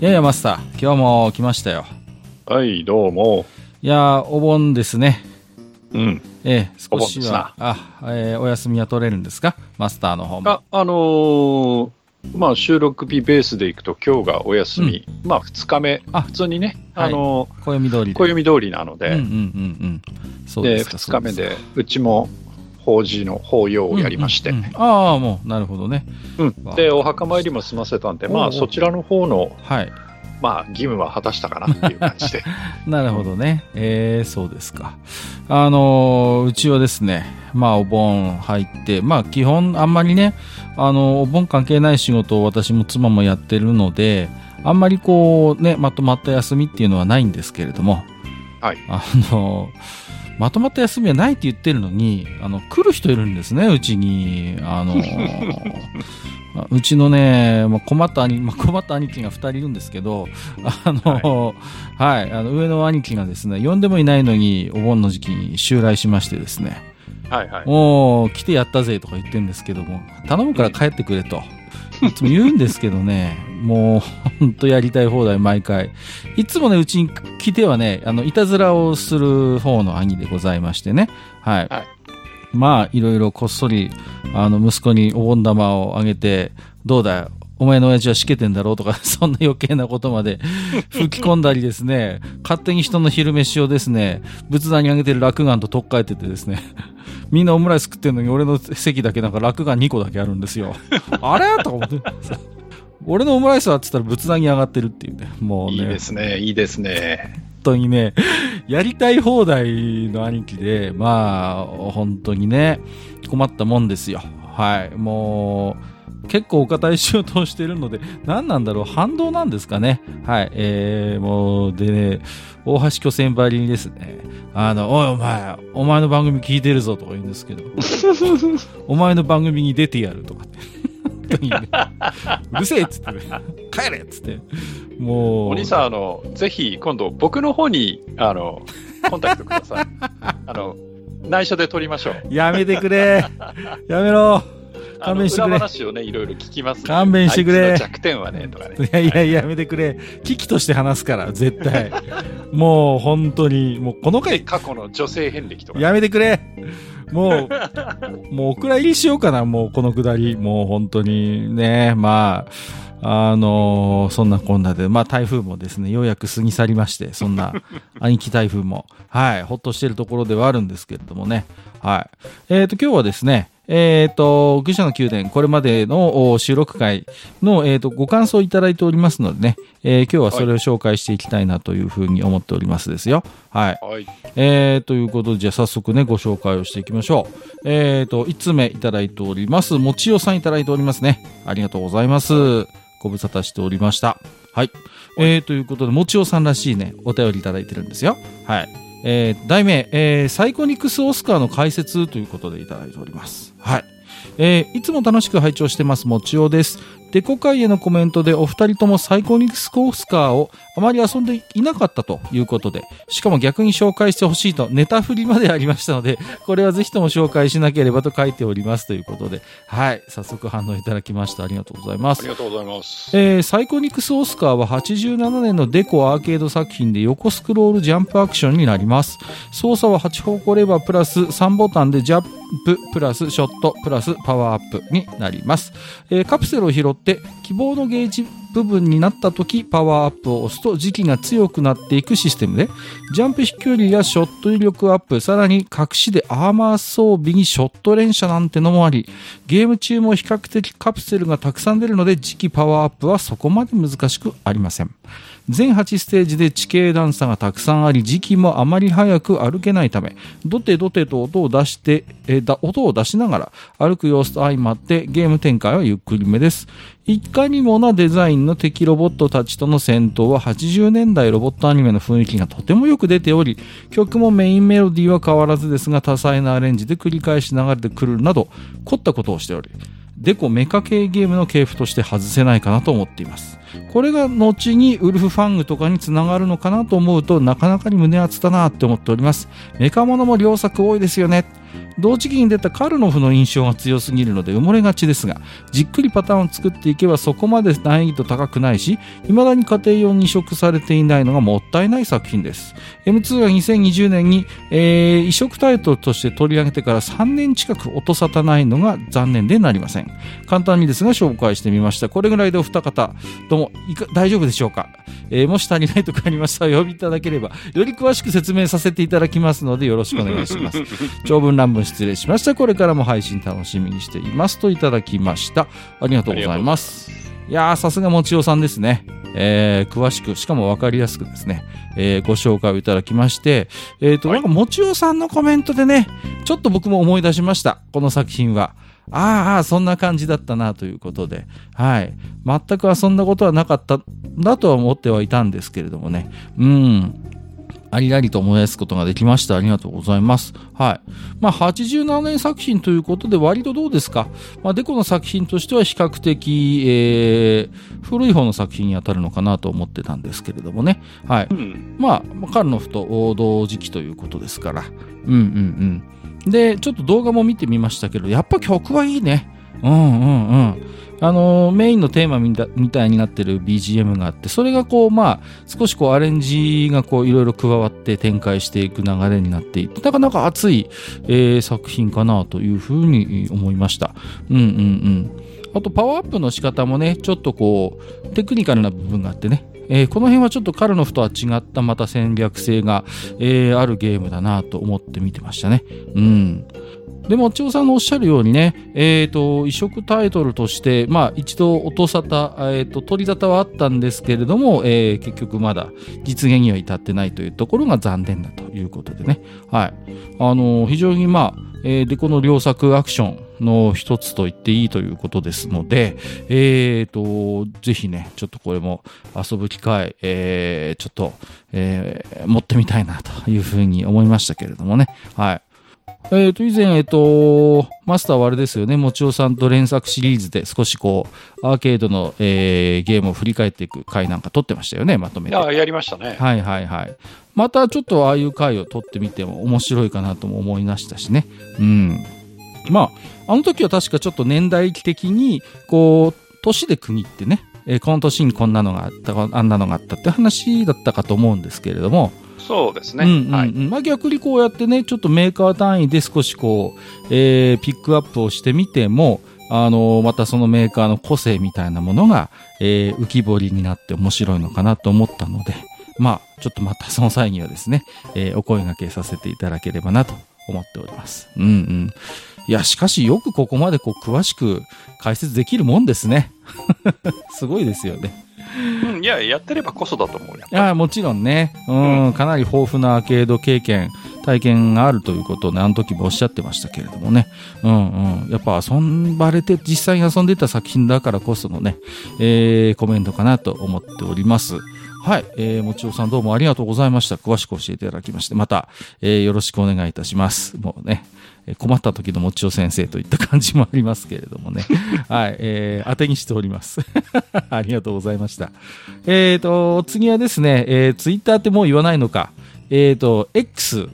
いやいや、マスター、今日も来ましたよ。はい、どうも。いやー、お盆ですね。うん。ええ、少しは、あ、えーお休みは取れるんですか？マスターの方も。あ、あのーまあ、収録日ベースでいくと今日がお休み。まあ、2日目。あ普通にね、はいあの暦通り暦通りなので、うんうんうんうん。そうで、ですか。2日目で、うちも法事の法要をやりまして、うんうんうんああ、もう、なるほどね。うんわで、お墓参りも済ませたんで、まあ、そちらの方の、はい。まあ、義務は果たしたかなっていう感じで。なるほどね。えー、そうですか。あのーうちはですね、まあお盆入って、まあ基本あんまりね、あのお盆関係ない仕事を私も妻もやってるので、あんまりこうね、まとまった休みっていうのはないんですけれども、はい。あのまとまった休みはないって言ってるのに、あの、来る人いるんですね、うちに。あの うちのね、まあ、困った兄、まあ、困った兄貴が二人いるんですけど、あの、はい、あの、上の兄貴がですね、呼んでもいないのに、お盆の時期に襲来しましてですね、はいはい。もう、来てやったぜとか言ってるんですけども、頼むから帰ってくれと。いつも言うんですけどね、もう、ほんとやりたい放題毎回。いつもね、うちに来てはね、あの、いたずらをする方の兄でございましてね。はい。はいまあ、いろいろこっそり、あの、息子にお盆玉をあげて、どうだよ。お前の親父はしけてんだろうとか、そんな余計なことまで 吹き込んだりですね、勝手に人の昼飯をですね、仏壇にあげてる落眼と取っ替えててですね、みんなオムライス食ってんのに俺の席だけなんか落眼2個だけあるんですよ。あれ？とか思って。俺のオムライスはっつったら仏壇に上がってるっていうね。もうね。いいですね、いいですね。本当にね、やりたい放題の兄貴で、まあ、本当にね、困ったもんですよ。はい。もう、結構お堅い仕事をしてるので、何なんだろう、反動なんですかね。はい。えー、もう、でね、大橋巨船ばりにですね、あの、おいお前、お前の番組聞いてるぞとか言うんですけど、お前の番組に出てやるとかって。本当にね、うるせえっつってね、帰れっつって。もう。お兄さん、あの、ぜひ今度僕の方に、あの、コンタクトください。あの、内緒で撮りましょう。やめてくれ。やめろ。勘弁してくれ裏話をね、いろいろ聞きますんで勘弁してくれ弱点はね、とかね。いやいやいや、やめてくれ。危機として話すから、絶対。もう、本当に、もう、こので、回、過去の女性遍歴とか。やめてくれ。もう、もう、お蔵入りしようかな、もう、このくだり。もう、本当に、ね、まあ、あのーそんなこんなで、まあ、台風もですね、ようやく過ぎ去りまして、そんな、兄貴台風も、はい、ほっとしてるところではあるんですけれどもね。はい。えっ、と、今日はですね、えっ、と、愚者の宮殿、これまでのお収録会の、えっ、と、ご感想いただいておりますのでね、えー今日はそれを紹介していきたいなというふうに思っておりますですよ。はい。はい。えー、ということで、じゃあ早速ね、ご紹介をしていきましょう。えーと、1つ目いただいております。もちおさんいただいておりますね。ありがとうございます。ご無沙汰しておりました。はい。えー、ということで、もちおさんらしいね、お便りいただいてるんですよ。はい。えー、題名、えー、サイコニクスオスカーの解説ということでいただいております。はい。えーいつも楽しく拝聴してます、もちおです。デコ会へのコメントでお二人ともサイコニクスオスカーをあまり遊んでいなかったということで、しかも逆に紹介してほしいとネタ振りまでありましたので、これはぜひとも紹介しなければと書いておりますということで、はい、早速反応いただきました。ありがとうございますあり。がとうございます。えーサイコニクスオスカーは87年のデコアーケード作品で横スクロールジャンプアクションになります。操作は8方向レバープラス3ボタンでジャンププラスショットプラスパワーアップになります。えーカプセルを拾って希望のゲージ部分になった時パワーアップを押すと時期が強くなっていくシステムでジャンプ飛距離やショット威力アップさらに隠しでアーマー装備にショット連射なんてのもありゲーム中も比較的カプセルがたくさん出るので時期パワーアップはそこまで難しくありません。全8ステージで地形段差がたくさんあり時期もあまり速く歩けないためドテドテと音を出してえだ音を出しながら歩く様子と相まってゲーム展開はゆっくりめです。いかにもなデザインの敵ロボットたちとの戦闘は80年代ロボットアニメの雰囲気がとてもよく出ており曲もメインメロディーは変わらずですが多彩なアレンジで繰り返し流れてくるなど凝ったことをしておりデコメカ系ゲームの系譜として外せないかなと思っています。これが後にウルフファングとかにつながるのかなと思うとなかなかに胸熱だなって思っております。メカモノも良作多いですよね。同時期に出たカルノフの印象が強すぎるので埋もれがちですが、じっくりパターンを作っていけばそこまで難易度高くないし、未だに家庭用に移植されていないのがもったいない作品です。M2 が2020年に、えー、移植タイトルとして取り上げてから3年近く音沙汰ないのが残念でなりません。簡単にですが紹介してみました。これぐらいでお二方、どうも、いか大丈夫でしょうか、えー、もし足りないとかありましたらお呼びいただければ、より詳しく説明させていただきますのでよろしくお願いします。長文乱文失礼しました。これからも配信楽しみにしていますといただきました。ありがとうございます。いやー、さすがもちおさんですね。えー、詳しく、しかも分かりやすくですね、えー、ご紹介をいただきまして、えっ、ー、と、なんか、もちおさんのコメントでね、ちょっと僕も思い出しました。この作品は。ああ、そんな感じだったなということで、はい。全くそんなことはなかったんだとは思ってはいたんですけれどもね。うん。ありありと思い出すことができました。ありがとうございます。はい。まあ、87年作品ということで、割とどうですか？まあ、デコの作品としては比較的、えー、古い方の作品に当たるのかなと思ってたんですけれどもね。はい。うん、まあ、カルノフと同時期ということですから。うんうんうん。で、ちょっと動画も見てみましたけど、やっぱ曲はいいね。うんうんうん。あのメインのテーマみたいになってる BGM があって、それがこう、まあ、少しこうアレンジがこういろいろ加わって展開していく流れになっていて、なかなか熱い、えー、作品かなというふうに思いました。うんうんうん。あとパワーアップの仕方もね、ちょっとこう、テクニカルな部分があってね、えー、この辺はちょっとカルノフとは違ったまた戦略性が、えー、あるゲームだなと思って見てましたね。うん。でも、千代さんのおっしゃるようにね、えっ、ー、と、移植タイトルとして、まあ、一度音沙汰、えっ、ー、と、取り沙汰はあったんですけれども、えー、結局まだ実現には至ってないというところが残念だということでね。はい。あの非常にまあ、えー、で、この両作アクションの一つと言っていいということですので、えっ、ー、と、ぜひね、ちょっとこれも遊ぶ機会、えー、ちょっと、えー、持ってみたいなというふうに思いましたけれどもね。はい。えっ、ー、と、以前、えっ、ー、と、マスターはあれですよね、もちおさんと連作シリーズで少しこう、アーケードの、えー、ゲームを振り返っていく回なんか撮ってましたよね、まとめて。あやりましたね。はいはいはい。またちょっとああいう回を撮ってみても面白いかなとも思いましたしね。うん。まあ、あの時は確かちょっと年代的に、こう、年で区切ってね、えー、この年にこんなのがあった、あんなのがあったって話だったかと思うんですけれども、そうですね。うんうんうん、はい、まあ、逆にこうやってね、ちょっとメーカー単位で少しこう、えー、ピックアップをしてみても、あのー、またそのメーカーの個性みたいなものが、えー、浮き彫りになって面白いのかなと思ったので、まあ、ちょっとまたその際にはですね、えー、お声掛けさせていただければなと思っております。うんうん。いや、しかしよくここまでこう詳しく解説できるもんですね。すごいですよね。うん、いや、やってればこそだと思うよ。いや、もちろんね、うん、うん、かなり豊富なアーケード経験、体験があるということをね、あの時もおっしゃってましたけれどもね、うんうん、やっぱ遊ばれて、実際に遊んでた作品だからこそのね、えー、コメントかなと思っております。はい、えー、もちおさんどうもありがとうございました。詳しく教えていただきまして、また、えー、よろしくお願いいたします。もうね、困った時のもちお先生といった感じもありますけれどもね。はい、えー、当てにしております。ありがとうございました。えっ、ー、と、次はですね、えー、ツイッターってもう言わないのか。えっ、ー、と、X。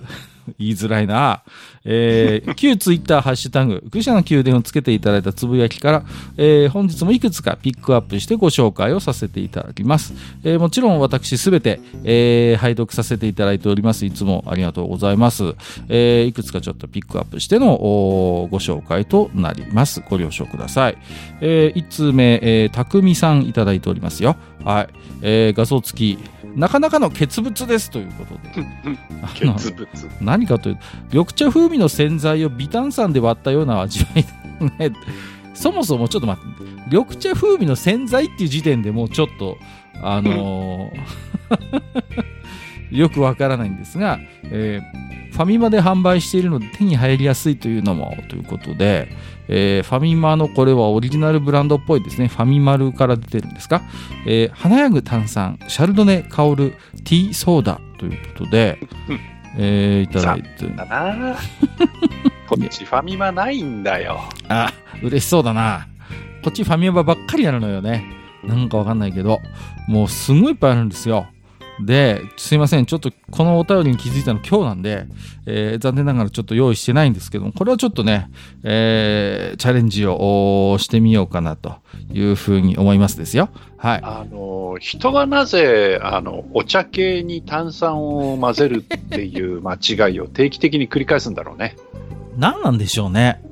言いづらいな。えー、旧ツイッターハッシュタグ、愚者の宮殿をつけていただいたつぶやきから、えー、本日もいくつかピックアップしてご紹介をさせていただきます。えー、もちろん私すべて、えー、拝読させていただいております。いつもありがとうございます。えー、いくつかちょっとピックアップしてのご紹介となります。ご了承ください。えー、1通目、えー、たくみさんいただいておりますよ。はい。えー、画像付き、なかなかの欠物ですということで。欠物何かというと、緑茶風味の洗剤を微炭酸で割ったような味わい、ね。そもそもちょっと待って、緑茶風味の洗剤っていう時点でもうちょっと、あのー、よくわからないんですが、えー、ファミマで販売しているので手に入りやすいというのもということで、えー、ファミマのこれはオリジナルブランドっぽいですね。ファミマルから出てるんですか？えー、華やぐ炭酸、シャルドネ香るティーソーダということで、えー、いただいて。だなこっちファミマないんだよ。あ、嬉しそうだな。こっちファミマばっかりなのよね。なんかわかんないけど、もうすごいいっぱいあるんですよ。で、すいません。ちょっとこのお便りに気づいたの今日なんで、えー、残念ながらちょっと用意してないんですけども、これはちょっとね、えー、チャレンジをしてみようかなというふうに思いますですよ。はい。あの、人はなぜ、あの、お茶系に炭酸を混ぜるっていう間違いを定期的に繰り返すんだろうね。何なんでしょうね。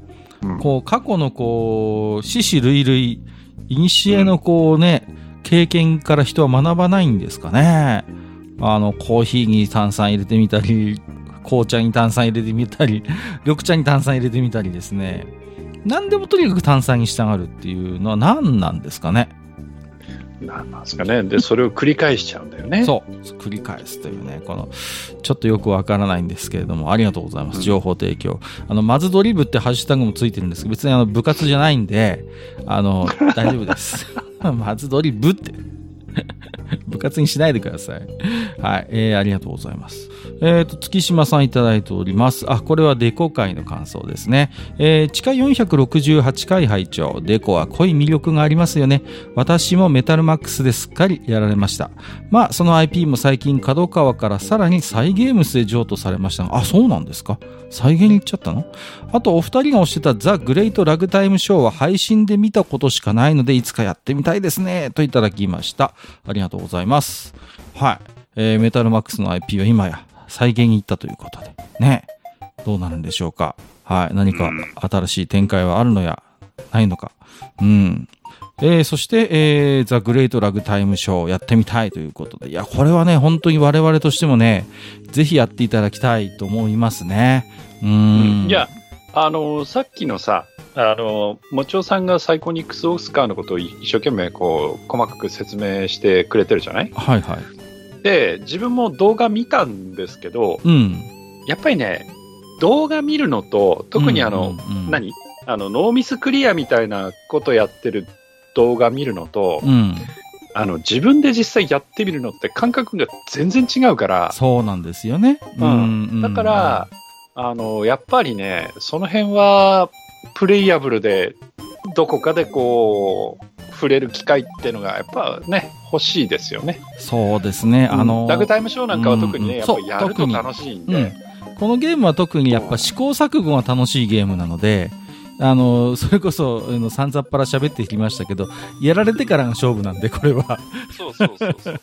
うん、こう、過去のこう、死死類類、いにしえのこうね、うん経験から人は学ばないんですかね。あの、コーヒーに炭酸入れてみたり、紅茶に炭酸入れてみたり、緑茶に炭酸入れてみたりですね。何でもとにかく炭酸に従うっていうのは何なんですかね。何なんですかね。で、それを繰り返しちゃうんだよね。そう。繰り返すというね、この、ちょっとよくわからないんですけれども、ありがとうございます。情報提供。あの、マズドリブってハッシュタグもついてるんですけど、別にあの、部活じゃないんで、あの、大丈夫です。松鳥部って。部活にしないでください。はい。えー、ありがとうございます。えっ、ー、と、月島さんいただいております。あ、これはデコ会の感想ですね。えー、地下468回拝聴デコは濃い魅力がありますよね。私もメタルマックスですっかりやられました。まあ、その IP も最近角川からさらにサイゲームスで譲渡されましたが、あ、そうなんですか再現に行っちゃったの？あと、お二人が推してたザ・グレイト・ラグタイム・ショーは配信で見たことしかないので、いつかやってみたいですね。といただきました。ありがとうございます。はい。えー、メタルマックスの IP は今や再現に行ったということで。ね。どうなるんでしょうか。はい。何か新しい展開はあるのや、ないのか。うん。えー、そして、えー、ザ・グレート・ラグタイム・ショーやってみたいということで、いや、これはね、本当に我々としてもね、ぜひやっていただきたいと思いますね。うん。いや、あの、さっきのさ、あの、もちおさんがサイコニックス・オスカーのことを一生懸命こう、細かく説明してくれてるじゃない？はいはい。で、自分も動画見たんですけど、うん。やっぱりね、動画見るのと、特にあの、うんうんうん、何？あの、ノーミスクリアみたいなことやってる動画見るのと、うん、あの自分で実際やってみるのって感覚が全然違うからそうなんですよね、うん、だから、あのやっぱりねその辺はプレイヤブルでどこかでこう触れる機会っていうのがやっぱね欲しいですよねそうですねあのダグタイムショーなんかは特にね、やっぱやると楽しいんで、このゲームは特にやっぱ試行錯誤が楽しいゲームなので、あの、それこそ、あの、さんざっぱら喋ってきましたけど、やられてからが勝負なんで、これは。そうそうそうそう。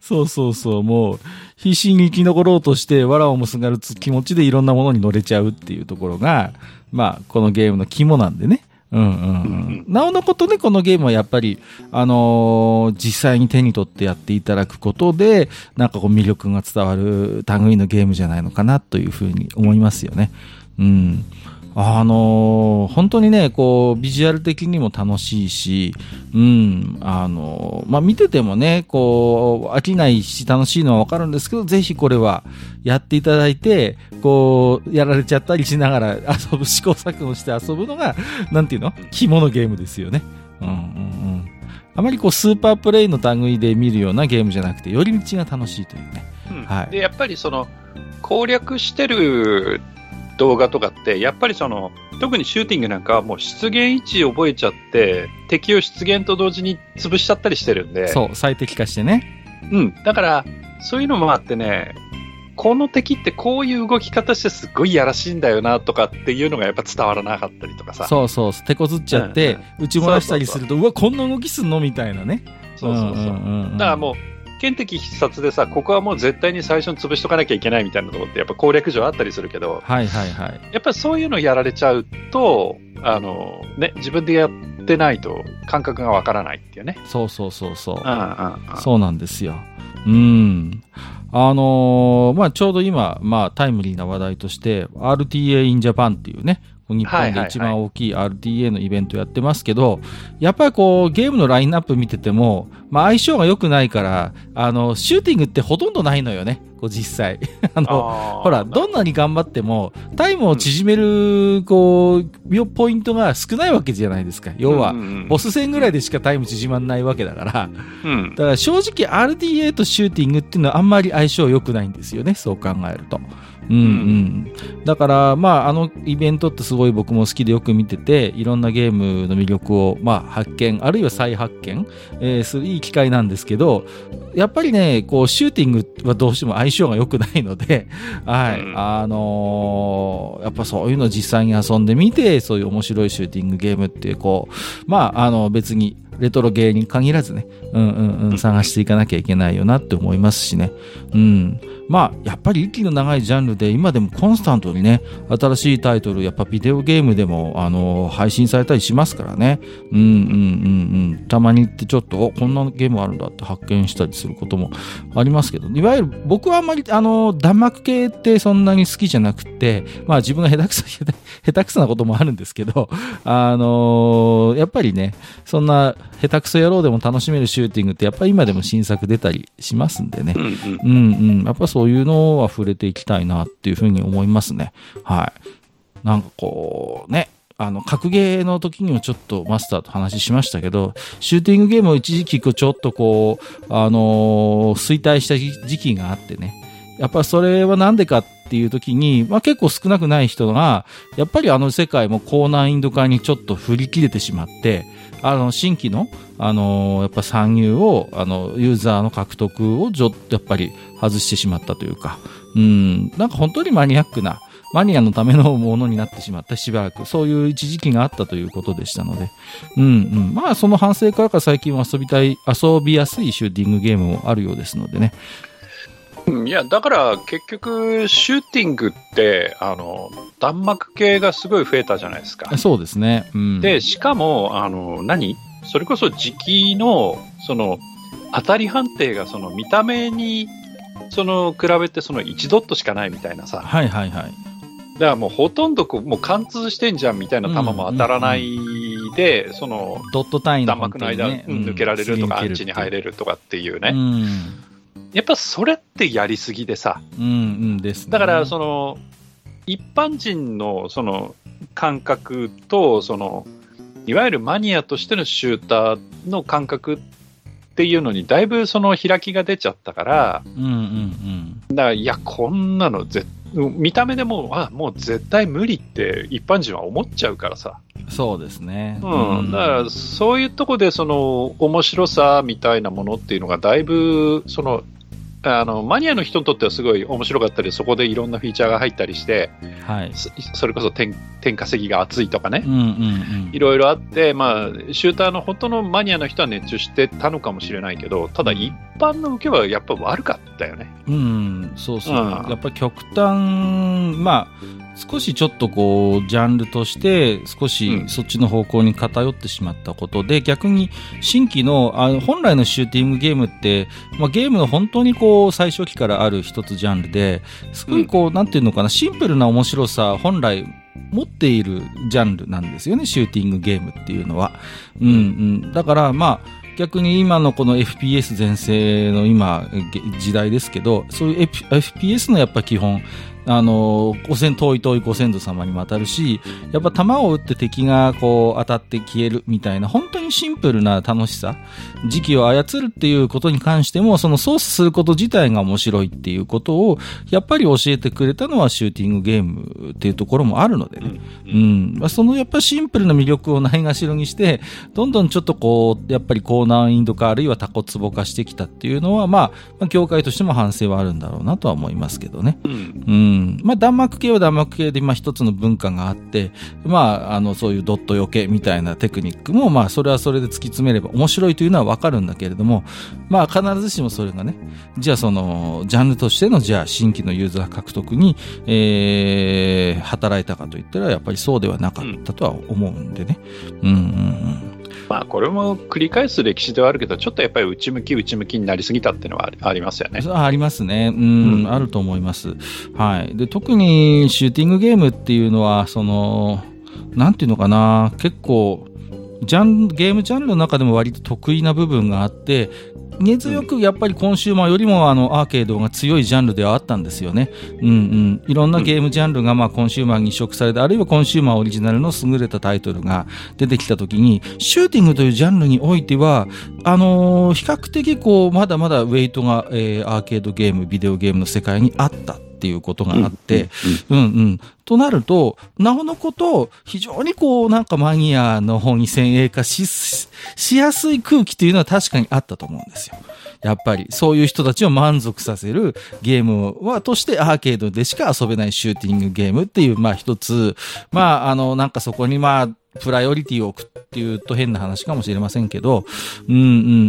そうそうそう。もう、必死に生き残ろうとして、藁をもすがる気持ちでいろんなものに乗れちゃうっていうところが、まあ、このゲームの肝なんでね。うんうんうん。なおのことね、このゲームはやっぱり、あのー、実際に手に取ってやっていただくことで、なんかこう魅力が伝わる類のゲームじゃないのかなというふうに思いますよね。うん。あのー、本当にね、こう、ビジュアル的にも楽しいし、うん、あのー、まあ、見ててもね、こう、飽きないし楽しいのはわかるんですけど、ぜひこれはやっていただいて、こう、やられちゃったりしながら 遊ぶ、試行錯誤して遊ぶのが、なんていうの？肝のゲームですよね。うんうんうん。あまりこう、スーパープレイの類で見るようなゲームじゃなくて、寄り道が楽しいというね。うん、はい。で、やっぱりその、攻略してる動画とかって、やっぱりその、特にシューティングなんかはもう出現位置覚えちゃって、敵を出現と同時に潰しちゃったりしてるんで。そう、最適化してね。うん。だから、そういうのもあってね、この敵ってこういう動き方してすっごいやらしいんだよなとかっていうのがやっぱ伝わらなかったりとかさ。そうそう、手こずっちゃって、うんうん、打ち漏らしたりすると、うわ、こんな動きすんのみたいなね。そうそうそう。だからもう、剣敵必殺でさ、ここはもう絶対に最初に潰しとかなきゃいけないみたいなところって、やっぱ攻略上あったりするけど、はいはいはい。やっぱりそういうのやられちゃうと、あの、ね、自分でやってないと感覚がわからないっていうね。そうそうそうそう。そうなんですよ。うん。あのー、まあ、ちょうど今、まあ、タイムリーな話題として、RTA in Japan っていうね、日本で一番大きい RTA のイベントやってますけど、やっぱりこう、ゲームのラインナップ見てても、まあ相性が良くないから、あの、シューティングってほとんどないのよね。こう実際。あの、ほら、どんなに頑張っても、タイムを縮める、こう、ポイントが少ないわけじゃないですか。要は、ボス戦ぐらいでしかタイム縮まんないわけだから。うん、だから正直 RTA とシューティングっていうのはあんまり相性良くないんですよね。そう考えると。うんうん。だから、まあ、あのイベントってすごい僕も好きでよく見てて、いろんなゲームの魅力を、まあ、発見、あるいは再発見、えーするいい機会なんですけど、やっぱりね、こう、シューティングはどうしても相性が良くないので、はい。うんあのーやっぱそういうのを実際に遊んでみて、そういう面白いシューティングゲームっていう、こう、まあ、あの、別に、レトロゲーに限らずね、うんうんうん、探していかなきゃいけないよなって思いますしね。うん。まあ、やっぱり息の長いジャンルで、今でもコンスタントにね、新しいタイトル、やっぱビデオゲームでも、あの、配信されたりしますからね。うんうんうんうん。たまに行ってちょっと、こんなゲームあるんだって発見したりすることもありますけど、いわゆる僕はあんまり、あの、弾幕系ってそんなに好きじゃなくて、まあ自分が下手くそ、下手くそなこともあるんですけど、あのやっぱりね、そんな下手くそ野郎でも楽しめるしシューティングってやっぱり今でも新作出たりしますんでねう。んうんうんうん。やっぱそういうのは触れていきたいなっていうふうに思いますね。はい。なんかこう、ね。あの、格ゲーの時にもちょっとマスターと話しましたけど、シューティングゲームを一時期ちょっとこう、あのー衰退した時期があってね。やっぱそれはなんでかっていう時に、まあ結構少なくない人が、やっぱりあの世界も高難易度化にちょっと振り切れてしまって、あの、新規の、あのやっぱ参入を、あの、ユーザーの獲得をちょっとやっぱり外してしまったというか、うん、なんか本当にマニアックな、マニアのためのものになってしまったしばらく、そういう一時期があったということでしたので、うんうん。まあ、その反省からか最近は遊びたい、遊びやすいシューティングゲームもあるようですのでね。うんいや、だから結局、シューティングって、あの、弾幕系がすごい増えたじゃないですか。そうですね。うん。で、しかも、あの、何？それこそ時期の、その、当たり判定がその見た目に、その、比べてその1ドットしかないみたいなさ。はいはいはい。だからもうほとんどこう、もう貫通してんじゃんみたいな球も当たらないで、その、ドット単位の弾幕の間、ねうん抜けられるとか、アンチに入るれるとかっていうね。うん。やっぱそれってやりすぎでさ。うんうんです、ね。だから、その、一般人のその感覚と、その、いわゆるマニアとしてのシューターの感覚っていうのに、だいぶその開きが出ちゃったから、うんうんうん。だから、いや、こんなのぜ、見た目でもう、あ、もう絶対無理って一般人は思っちゃうからさ。そうですね。うん。だから、そういうとこで、その、面白さみたいなものっていうのが、だいぶ、その、あの、マニアの人にとってはすごい面白かったり、そこでいろんなフィーチャーが入ったりして、はい。そそれこそ点点稼ぎが熱いとかねう、んうんうん。いろいろあって、まあ、シューターの本当のマニアの人は熱中してたのかもしれないけど、ただ一般の受けはやっぱ悪かったよね。うん、そうそう。うんやっぱり極端、まあ、少しちょっとこう、ジャンルとして、少しうんそっちの方向に偏ってしまったことで、逆に新規の、あの本来のシューティングゲームって、まあ、ゲームの本当にこう、最初期からある一つジャンルで、すごいこう、なんていうのかな、シンプルな面白さ、本来、持っているジャンルなんですよね、シューティングゲームっていうのは。うんうん。だから、まあ、逆に今のこの FPS 全盛の今、げ時代ですけど、そういう FPS のやっぱ基本、あの、ご先遠い遠いご先祖様にも当たるし、やっぱ弾を撃って敵がこう当たって消えるみたいな、本当にシンプルな楽しさ、時期を操るっていうことに関しても、その操作すること自体が面白いっていうことを、やっぱり教えてくれたのはシューティングゲームっていうところもあるのでね。うん。まあ、そのやっぱシンプルな魅力をないがしろにして、どんどんちょっとこう、やっぱり高難易度化あるいはタコツボ化してきたっていうのは、まあ、まあ、業界としても反省はあるんだろうなとは思いますけどね。うん。うん。まあ、弾幕系は弾幕系で、まあ、一つの文化があって、まあ、あの、そういうドットよけみたいなテクニックも、まあ、それはそれで突き詰めれば面白いというのはわかるんだけれども、まあ、必ずしもそれがね、じゃあその、ジャンルとしての、じゃあ、新規のユーザー獲得に、えー、働いたかといったら、やっぱりそうではなかったとは思うんでね。うん、うん、うん。まあ、これも繰り返す歴史ではあるけど、ちょっとやっぱり内向き内向きになりすぎたっていうのはありますよね。ありますね。うん、うんあると思います。はい。で、特にシューティングゲームっていうのは、その、なんていうのかな、結構、ジャンゲームジャンルの中でも割と得意な部分があって、根強くやっぱりコンシューマーよりもあのアーケードが強いジャンルではあったんですよね。うんうん。いろんなゲームジャンルがまあコンシューマーに移植されて、あるいはコンシューマーオリジナルの優れたタイトルが出てきたときに、シューティングというジャンルにおいては、あのー比較的こう、まだまだウェイトが、えーアーケードゲーム、ビデオゲームの世界にあったっっていうことがあって、うんうん。となると、なおのこと、非常にこう、なんかマニアの方に先鋭化し、ししやすい空気というのは確かにあったと思うんですよ。やっぱり、そういう人たちを満足させるゲームは、としてアーケードでしか遊べないシューティングゲームっていう、まあ一つ、まあ、あの、なんかそこにまあ、プライオリティを置くっていうと変な話かもしれませんけど、うん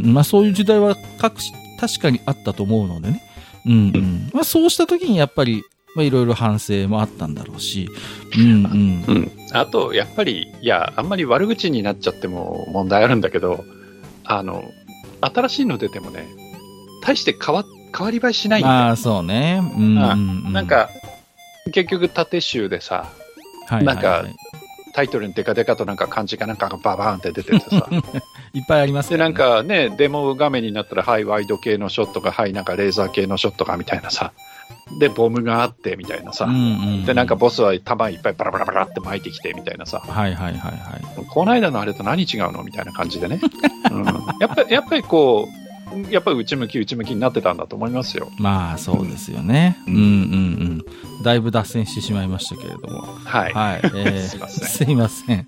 うん、まあそういう時代は各し確かにあったと思うのでね。うんうん。まあそうした時にやっぱり、まあいろいろ反省もあったんだろうし、うんうん。うん。あと、やっぱり、いや、あんまり悪口になっちゃっても問題あるんだけど、あの、新しいの出てもね、大して変わ、変わり映えしないんだよ。まあそうね。うん。なん、か、結局縦集でさ、はいはいはい、なんかタイトルにデカデカとなんか漢字かなんかがババーンって出ててさ、いっぱいありますで、よなん、かね、デモ画面になったら、はい、ワイド系のショットが、はい、なんかレーザー系のショットがみたいなさ、で、ボムがあってみたいなさ、うんうん、で、なんか、ボスは弾いっぱいバラバラバラって巻いてきてみたいなさ、はいはいはいはい。この間のあれと何違うのみたいな感じでね、うん、やっぱり、やっぱりこう、やっぱり内向き内向きになってたんだと思いますよ。まあそうですよね。うんうんうん。だいぶ脱線してしまいましたけれども。はい。はい。えーすいませんすいません。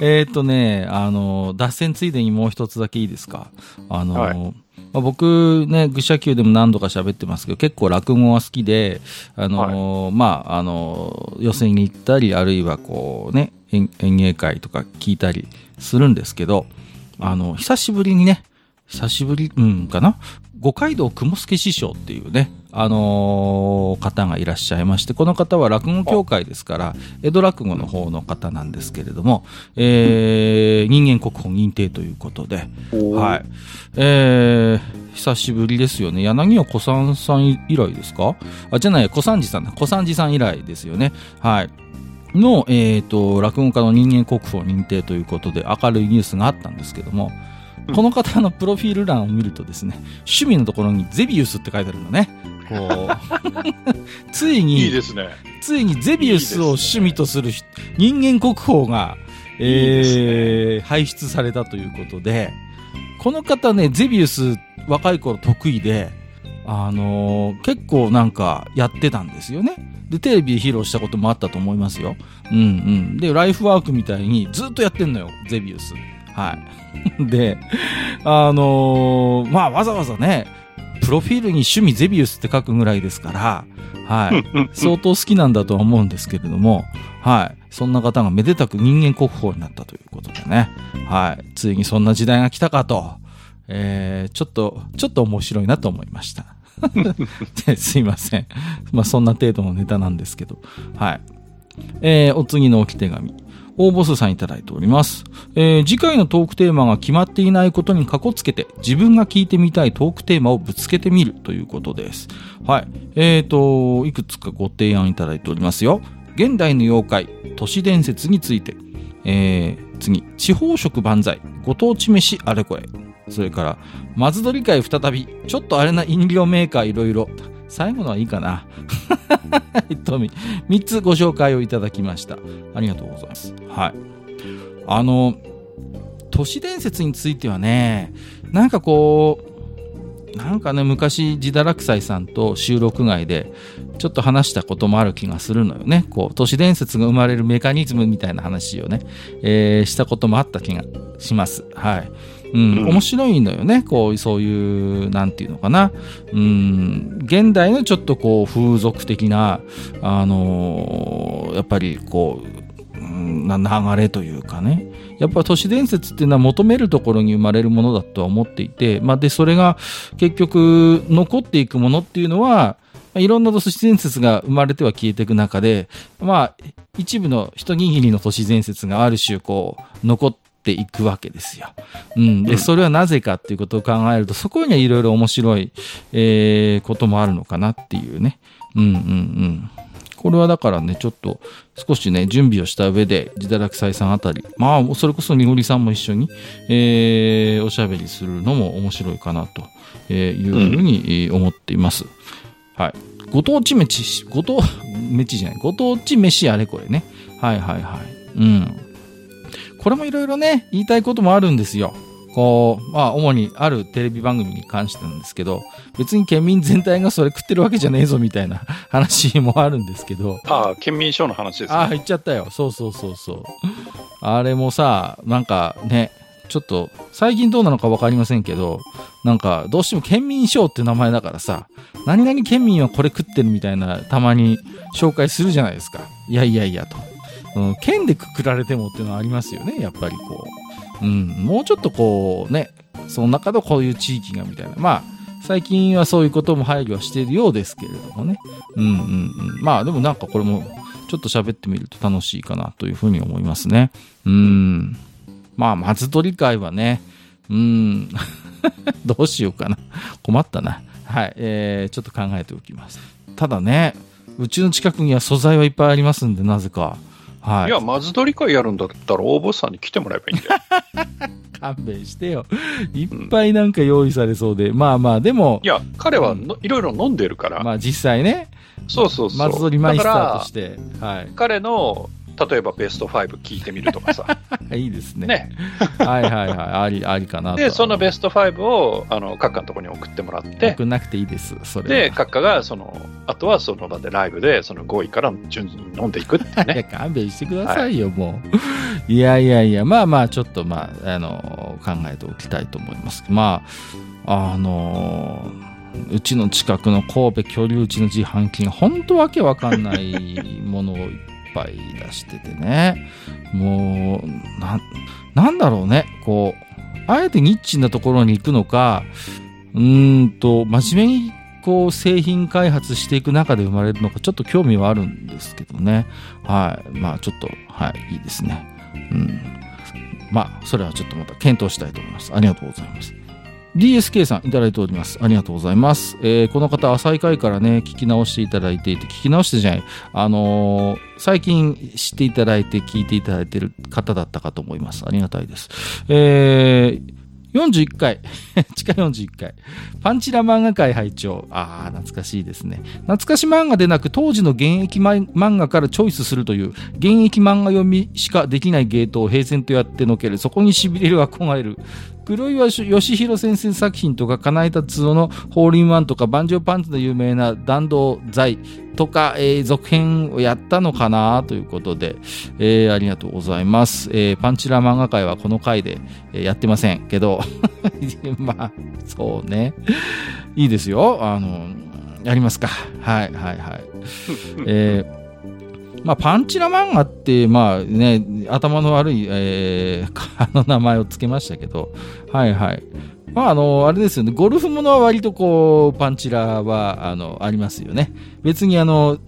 えーっとね、あの、脱線ついでにもう一つだけいいですか？あの、はいまあ、僕ね、愚者級でも何度か喋ってますけど、結構落語は好きで、あの、まあ、あの、寄席に行ったり、あるいはこうね、演演芸会とか聞いたりするんですけど、あの、久しぶりにね、久しぶり、うん、かな？五街道雲助師匠っていうね、あのー方がいらっしゃいまして、この方は落語協会ですから、江戸落語の方の方なんですけれども、えー人間国宝認定ということで、はい。えー、久しぶりですよね。柳尾小三さん以来ですか？あ、じゃない、小三治さんだ。小三治さん以来ですよね。はい。の、えっ、と、落語家の人間国宝認定ということで明るいニュースがあったんですけども、うんこの方のプロフィール欄を見るとですね、趣味のところにゼビウスって書いてあるのね。こう、ついに、いいですね。ついにゼビウスを趣味とする人人間国宝が、いいですえー輩出されたということで、この方ね、ゼビウス若い頃得意で、あのー結構なんかやってたんですよね。で、テレビで披露したこともあったと思いますよ。うんうん。で、ライフワークみたいにずっとやってんのよ、ゼビウス。はい。で、あのーまあわざわざね、プロフィールに趣味ゼビウスって書くぐらいですから、はい。相当好きなんだとは思うんですけれども、はい。そんな方がめでたく人間国宝になったということでね。はい。ついにそんな時代が来たかと、えー、ちょっと、ちょっと面白いなと思いました。ですいません。まあそんな程度のネタなんですけど。はい。えー、お次の置き手紙。応募数さんいただいております。えー次回のトークテーマが決まっていないことにかこつけて、自分が聞いてみたいトークテーマをぶつけてみるということです。はい。えーと、いくつかご提案いただいておりますよ。現代の妖怪、都市伝説について。えー次、地方食万歳、ご当地飯あれこれ。それから、松鳥会再び、ちょっとあれな飲料メーカーいろいろ。最後のはいいかな。えっと、3つご紹介をいただきました。ありがとうございます。はい。あの、都市伝説についてはね、なんかこう、なんかね、昔、自堕落斎さんと収録外で、ちょっと話したこともある気がするのよね。こう、都市伝説が生まれるメカニズムみたいな話をね、えーしたこともあった気がします。はい。うん、うん面白いのよね。こう、そういう、なんていうのかな。うん、現代のちょっとこう、風俗的な、あのーやっぱりこう、うんな流れというかね。やっぱ都市伝説っていうのは求めるところに生まれるものだとは思っていて、まあ、で、それが結局残っていくものっていうのは、まあいろんな都市伝説が生まれては消えていく中で、まあ、一部の一握りの都市伝説がある種こう、残っていくわけですよ。うん。で、うんそれはなぜかっていうことを考えると、そこにはいろいろ面白い、えーこともあるのかなっていうね。うんうんうん。これはだからね、ちょっと少しね、準備をした上で、自堕落斎さんあたり、まあ、それこそにごりさんも一緒に、えーおしゃべりするのも面白いかなとえーいうふうにえー思っています。はい。ご当地飯、ご当、飯じゃない、ご当地飯あれこれね。はいはいはい。うん。これもいろいろね、言いたいこともあるんですよ。こう、まあ、主にあるテレビ番組に関してなんですけど、別に県民全体がそれ食ってるわけじゃねえぞみたいな 話もあるんですけど、ああ、県民賞の話ですね。ああ、言っちゃったよ。そうそうそうそう。あれもさ、なんかね、ちょっと、最近どうなのかわかりませんけど、なんか、どうしても県民賞って名前だからさ、何々県民はこれ食ってるみたいな、たまに紹介するじゃないですか。いやいやいやと。うん、県でくくられてもっていうのはありますよね、やっぱりこう。うん、もうちょっとこうね、その中でこういう地域がみたいな。まあ、最近はそういうことも配慮はしているようですけれどもね。うんうんうん。まあでもなんかこれもちょっと喋ってみると楽しいかなというふうに思いますね。うん。まあ、松鳥会はね、うん。どうしようかな。困ったな。はい。えー、ちょっと考えておきます。ただね、うちの近くには素材はいっぱいありますんで、なぜか。はい。いや、まず取り会やるんだったら、応募さんに来てもらえばいいんだよ。勘弁してよ。いっぱいなんか用意されそうで。まあまあ、でもい、や、彼はのいろいろ飲んでるから、まあ実際ね、そうそうそう。松鳥マイスターとして、はら、彼の、例えばベスト5聞いてみるとかさ。い。いいですね。ね。はいはいはい。あり、ありかな。で、そのベスト5を、あの、閣下のところに送ってもらって、送んなくていいです。それは。で、閣下が、その、あとはその場でライブで、その5位から順々に飲んでいくっていう いや、ね。勘弁してくださいよ、もう。いやいやいや、まあまあ、ちょっとまあ、あの、考えておきたいと思います。まあ、あのうちの近くの神戸居留地の自販機が本当わけわかんないものをいっぱい出しててね。もう、な、なんだろうね。こう、あえてニッチなところに行くのか、うんと、真面目にこう製品開発していく中で生まれるのかちょっと興味はあるんですけどね。はい。まあちょっと、はい、いいですね。うん。まあ、それはちょっとまた検討したいと思います。ありがとうございます。DSK さんいただいております。ありがとうございます。えーこの方、浅い回からね、聞き直していただいていて、聞き直してじゃない、あのー最近知っていただいて聞いていただいてる方だったかと思います。ありがたいです。えー41回、地下41回、パンチラ漫画界拝聴ああ、懐かしいですね。懐かし漫画でなく、当時の現役漫画からチョイスするという、現役漫画読みしかできないゲートを平然とやってのける、そこに痺れる憧れる。黒岩義弘先生作品とか、金井達夫のホールインワンとか、バンジョーパンツで有名な弾道剤とか、えー続編をやったのかなということで、えーありがとうございます。えーパンチラ漫画界はこの回で、えーやってませんけど、まあ、そうね。いいですよ。あの、やりますか。はい、はい、はい。えーまあ、パンチラ漫画って、まあね、頭の悪い、えー あの名前を付けましたけど、はいはい。まあ、あの、あれですよね、ゴルフものは割とこう、パンチラは、あの、ありますよね。別にあの、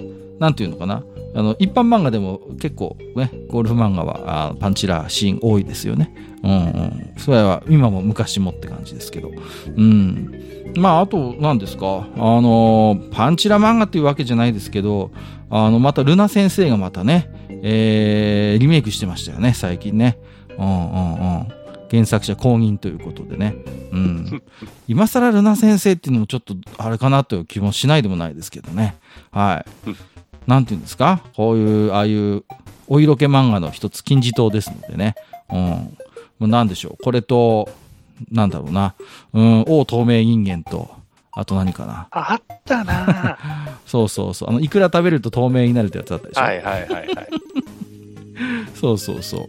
なんていうのかな。あの、一般漫画でも結構ね、ゴルフ漫画はあパンチラシーン多いですよね。うんうん。それは今も昔もって感じですけど。うん。まあ、あと、何ですか？あの、パンチラ漫画っていうわけじゃないですけど、あの、また、ルナ先生がまたね、えー、リメイクしてましたよね、最近ね。うんうんうん。原作者公認ということでね。うん。今更ルナ先生っていうのもちょっと、あれかなという気もしないでもないですけどね。はい。なんていうんですか？こういう、ああいう、お色気漫画の一つ、金字塔ですのでね。うん。もうなんでしょう？これと、なんだろうな。うん、王透明人間と、あと何かな？あったな そうそうそう。あの、いくら食べると透明になるってやつだったでしょ？はいはいはいはい。そうそうそう。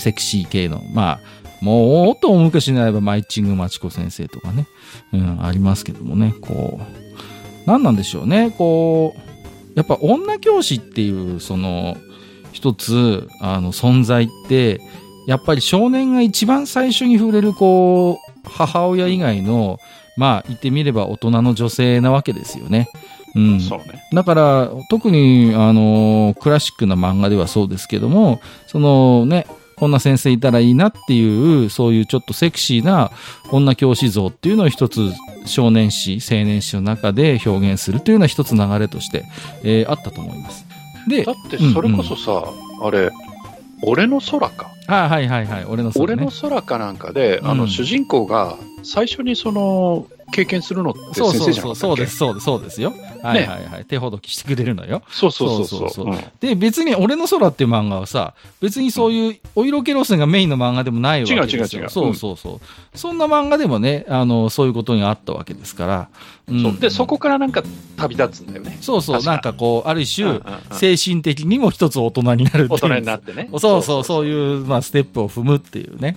セクシー系の。まあ、もっと大昔になればマイチングマチコ先生とかね。うん、ありますけどもね。こう、何なんでしょうね。こう、やっぱ女教師っていう、その、一つ、あの、存在って、やっぱり少年が一番最初に触れる、こう、母親以外の、まあ、言ってみれば大人の女性なわけですよね。うん。そうね。だから、特に、あの、クラシックな漫画ではそうですけども、そのね、こんな先生いたらいいなっていう、そういうちょっとセクシーな女教師像っていうのを一つ少年誌、青年誌の中で表現するというのは一つ流れとして、えーあったと思います。でだ、ってそれこそさ、あれ、俺の空か。あはいはいはい、俺のそれね俺の空かなんかで、あの、うん主人公が最初にその、経験するのってそうそう先生じゃなそう、かったっけ？そうです、そうです、そうですよ。はいはいはい。手ほどきしてくれるのよ。そうそうそうそう。そうそうそうで、別に俺の空っていう漫画はさ、別にそういうお色気路線がメインの漫画でもないわけですよ。違う違う違うそうそうそう。そんな漫画でもね、あの、そういうことにあったわけですから。うんそうで、そこからなんか旅立つんだよね。そうそう、確かなんかこう、ある種、うんうんうん精神的にも一つ大人になるっていう大人になってね。そうそう、そういう、まあ、ステップを踏むっていうね、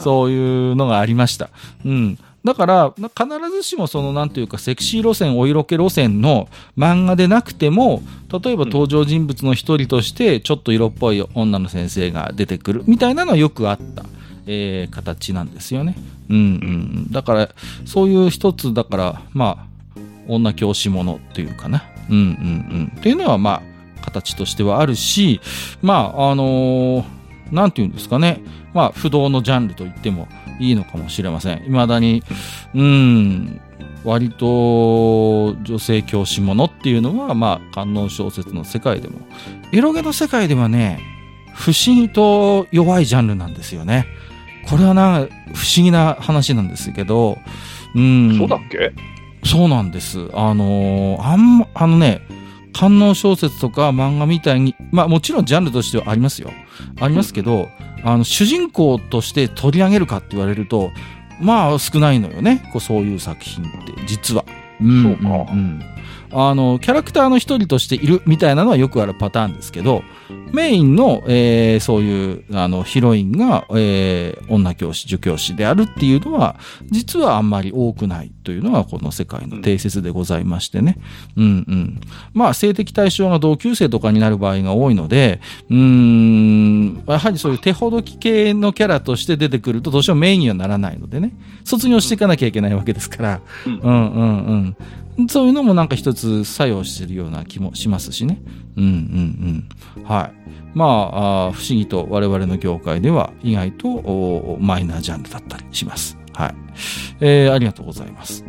そういうのがありました。うん。だから、な必ずしもその、なんていうか、セクシー路線、お色気路線の漫画でなくても、例えば登場人物の一人として、ちょっと色っぽい女の先生が出てくるみたいなのはよくあった、えー形なんですよね。うんうんうん。だから、そういう一つ、だから、まあ、女教師ものっていうかな。うんうんうん。っていうのは、まあ、形としてはあるし、まあ、あのーなんていうんですかね。まあ、不動のジャンルと言ってもいいのかもしれません。未だに、うん、割と女性教師ものっていうのは、まあ、観音小説の世界でも、エロゲの世界ではね、不思議と弱いジャンルなんですよね。これはな、不思議な話なんですけど、うん。そうだっけ？そうなんです。あのーあんま、あのね、観音小説とか漫画みたいに、まあもちろんジャンルとしてはありますよ。ありますけど、あの、主人公として取り上げるかって言われると、まあ少ないのよね。こうそういう作品って、実は。うんそうかんんあの、キャラクターの一人としているみたいなのはよくあるパターンですけど、メインの、えーそういう、あの、ヒロインが、えー女教師、助教師であるっていうのは、実はあんまり多くないというのがこの世界の定説でございましてね。うんうん。まあ、性的対象が同級生とかになる場合が多いので、うーん、やはりそういう手ほどき系のキャラとして出てくるとどうしてもメインにはならないのでね。卒業していかなきゃいけないわけですから。うんうんうんうん。そういうのもなんか一つ作用してるような気もしますしね。うんうんうん。はい。まあ、あ不思議と我々の業界では意外とマイナージャンルだったりします。はい。えー、ありがとうございます。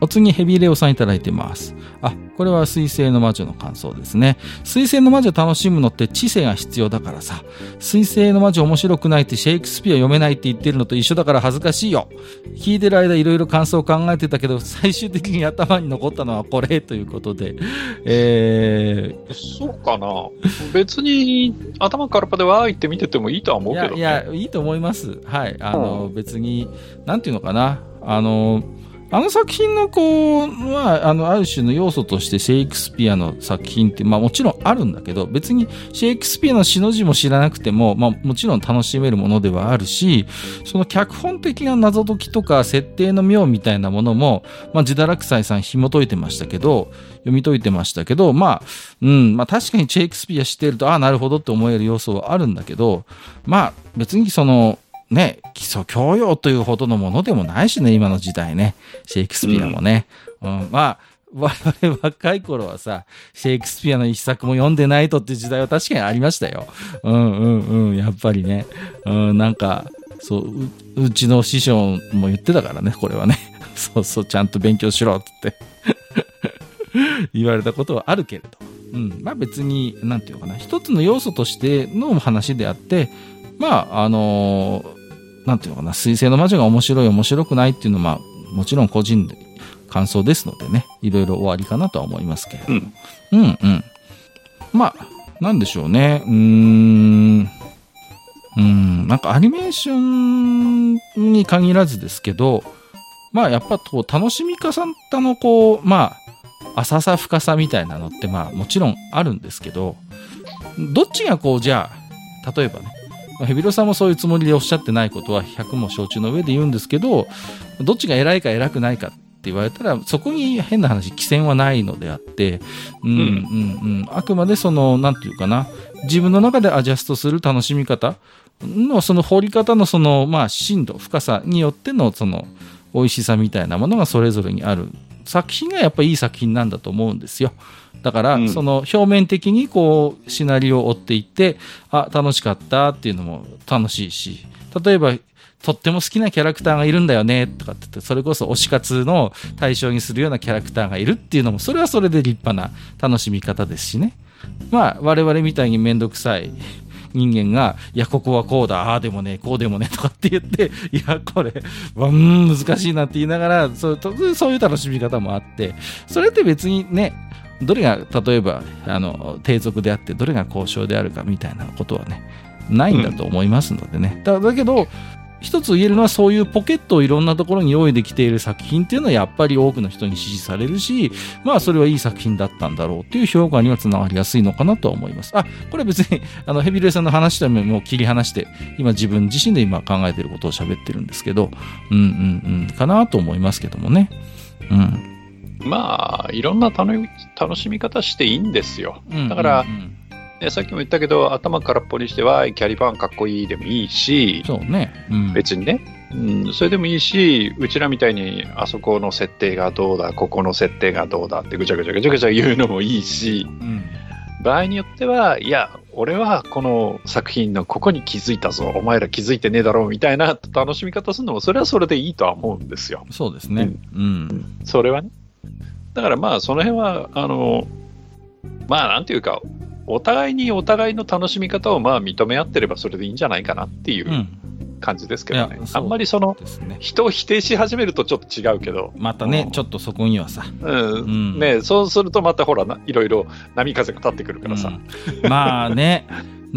お次、ヘビレオさんいただいてます。あ、これは水星の魔女の感想ですね。水星の魔女楽しむのって知性が必要だからさ。水星の魔女面白くないってシェイクスピア読めないって言ってるのと一緒だから恥ずかしいよ。聞いてる間いろいろ感想を考えてたけど、最終的に頭に残ったのはこれということで。えそうかな。別に頭からっぱでわーいって見ててもいいとは思ー、うけど、ね。いや、いや、いいと思います。はい。あの、別に、なんていうのかな。あの、あの作品のこう、は、あの、ある種の要素としてシェイクスピアの作品って、まあもちろんあるんだけど、別にシェイクスピアの詩の字も知らなくても、まあもちろん楽しめるものではあるし、その脚本的な謎解きとか設定の妙みたいなものも、まあ自堕落斎さん紐解いてましたけど、読み解いてましたけど、まあ、うん、まあ確かにシェイクスピア知ってると、ああ、なるほどって思える要素はあるんだけど、まあ別にその、ね、基礎教養というほどのものでもないしね、今の時代ね。シェイクスピアもね。うん、まあ、我々 若い頃はさ、シェイクスピアの一作も読んでないとっていう時代は確かにありましたよ。うんうんうん、やっぱりね。うん、なんか、そう、ううちの師匠も言ってたからね、これはね。そうそう、ちゃんと勉強しろって 言われたことはあるけれど。うん、まあ別に、なんていうかな、一つの要素としての話であって、まあ、あのーなんていうのかな、水星の魔女が面白い、面白くないっていうのは、まあ、もちろん個人で感想ですのでね、いろいろ終わりかなとは思いますけれど。うん。うんうん。まあ、なんでしょうね。うーん。うーん、なんかアニメーションに限らずですけど、まあやっぱこう楽しみ方のこう、まあ、浅さ深さみたいなのってまあもちろんあるんですけど、どっちがこうじゃあ、例えばね、まあヘビロさんもそういうつもりでおっしゃってないことは100も承知の上で言うんですけど、どっちが偉いか偉くないかって言われたら、そこに変な話、規制はないのであって、うん。うんうん、あくまでその、なんていうかな、自分の中でアジャストする楽しみ方の、その掘り方のその、まあ、深度、深さによっての、その、美味しさみたいなものがそれぞれにある作品がやっぱいい作品なんだと思うんですよ。だから、うんその表面的にこう、シナリオを追っていって、あ、楽しかったっていうのも楽しいし、例えば、とっても好きなキャラクターがいるんだよね、とかって言って、それこそ推し活の対象にするようなキャラクターがいるっていうのも、それはそれで立派な楽しみ方ですしね。まあ、我々みたいにめんどくさい人間が、いや、ここはこうだ、ああでもね、こうでもね、とかって言って、いや、これ、うん、難しいなって言いながら、そうそういう楽しみ方もあって、それって別にね、どれが、例えば、あの、低俗であって、どれが交渉であるかみたいなことはね、ないんだと思いますのでね。だだけど、一つ言えるのはそういうポケットをいろんなところに用意できている作品っていうのはやっぱり多くの人に支持されるし、まあそれはいい作品だったんだろうっていう評価にはつながりやすいのかなとは思います。あ、これは別にあのヘビレイさんの話とはもう切り離して、今自分自身で今考えていることを喋ってるんですけど、うんうんうん、かなと思いますけどもね。うん。まあ、いろんな楽楽しみ方していいんですよ。うんだからうんうんね、さっきも言ったけど、頭空っぽにしては、キャリバーンかっこいいでもいいし、そうね。うん、別にね、うん、それでもいいし、うちらみたいに、あそこの設定がどうだ、ここの設定がどうだってぐちゃぐちゃぐちゃぐちゃ言うのもいいし、うん。場合によっては、いや、俺はこの作品のここに気づいたぞ、お前ら気づいてねえだろうみたいな楽しみ方するのも、それはそれでいいとは思うんですよ。そうですね。うん。それはね。だからまあ、その辺は、あの、まあ、なんていうか、お互いにお互いの楽しみ方をまあ認め合ってればそれでいいんじゃないかなっていううん。感じですけどね。うあんまりその。人を否定し始めるとちょっと違うけど、またねう、んちょっとそこにはさ、うん。うん。ね、そうするとまたほらないろいろ波風が立ってくるからさ、うん。まあね、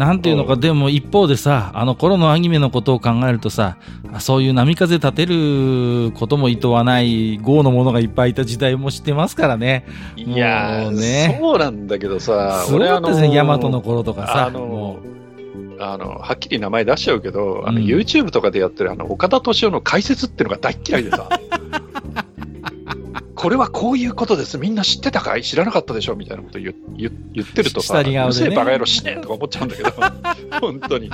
なんていうのか、でも一方でさ、あの頃のアニメのことを考えるとさ、あそういう波風立てることも厭わない豪の者がいっぱいいた時代も知ってますからね。いやねそうなんだけどさ、すごかったですね、俺ヤマトの頃とかさ。あのもあの、はっきり名前出しちゃうけど、あの、うん YouTube とかでやってるあの、岡田敏夫の解説っていうのが大っ嫌いでさ、これはこういうことです。みんな知ってたかい？知らなかったでしょ？みたいなこと言言言ってるとさ、ね。うるせえバカ野郎死ねえとか思っちゃうんだけど、本当に。い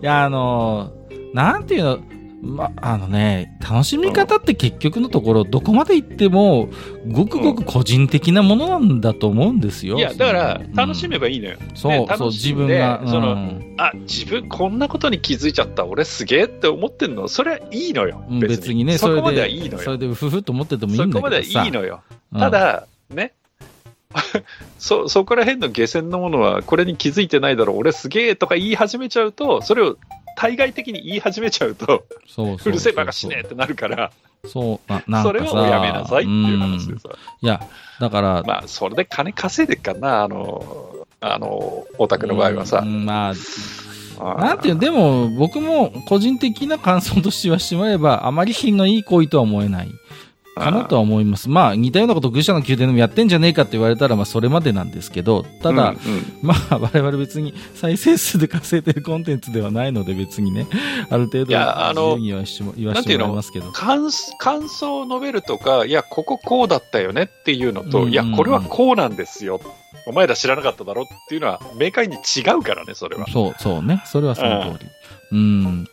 や、あのなんていうの、ま、あのね、楽しみ方って結局のところ、どこまで行っても、ごくごく個人的なものなんだと思うんですよ。いや、だから、楽しめめばいいのよ。そう、ねそう、自分が。そのうんあ、自分こんなことに気づいちゃった。俺すげえって思ってんの？それはいいのよ。うん別にね、そこまでれはいいのよ。それで、ふふっと思っててもいいんだけどさ。そこまではいいのよ。うんた、だ、ね。そ、そこら辺の下船のものは、これに気づいてないだろう、俺すげえとか言い始めちゃうと、それを対外的に言い始めちゃうと、そうるせえバカしねえってなるから、そう、ななんかさそれをやめなさいっていう話でさ。いや、だから、まあ、それで金稼いでっからな、あの、あの、オタクの場合はさう。んまあ、なんていう、でも、僕も個人的な感想としてはしてもらえば、あまり品のいい行為とは思えない。かなとは思います。まあ、似たようなこと愚者の宮殿でもやってんじゃねえかって言われたら、まあ、それまでなんですけど、ただ、うんうんまあ、我々別に再生数で稼いでるコンテンツではないので、別にね、ある程度、いやあの言わせてもらいますけど。感感想を述べるとか、いや、こここうだったよねっていうのと、うんうんうんいや、これはこうなんですよ。お前ら知らなかっただろっていうのは、明快に違うからね、それは。そう、そうね。それはその通り。うん。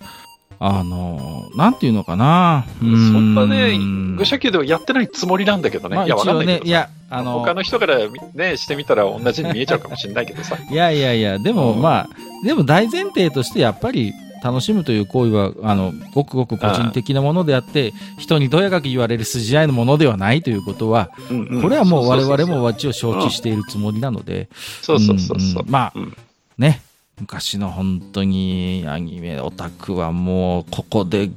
あの、なんていうのかな。そんなねうん、愚者級ではやってないつもりなんだけどね。まあいや、わかんないけど、いや、あの、他の人からね、してみたら同じに見えちゃうかもしれないけどさ。いやいやいや、でもうん。まあ、でも大前提としてやっぱり楽しむという行為は、あの、ごくごく個人的なものであって、人にどやかく言われる筋合いのものではないということは、うんうん。これはもう我々もわちを承知しているつもりなので、そうそうそうそう。んん。まあ、うん。ね、昔の本当にアニメオタクはもう、ここで、い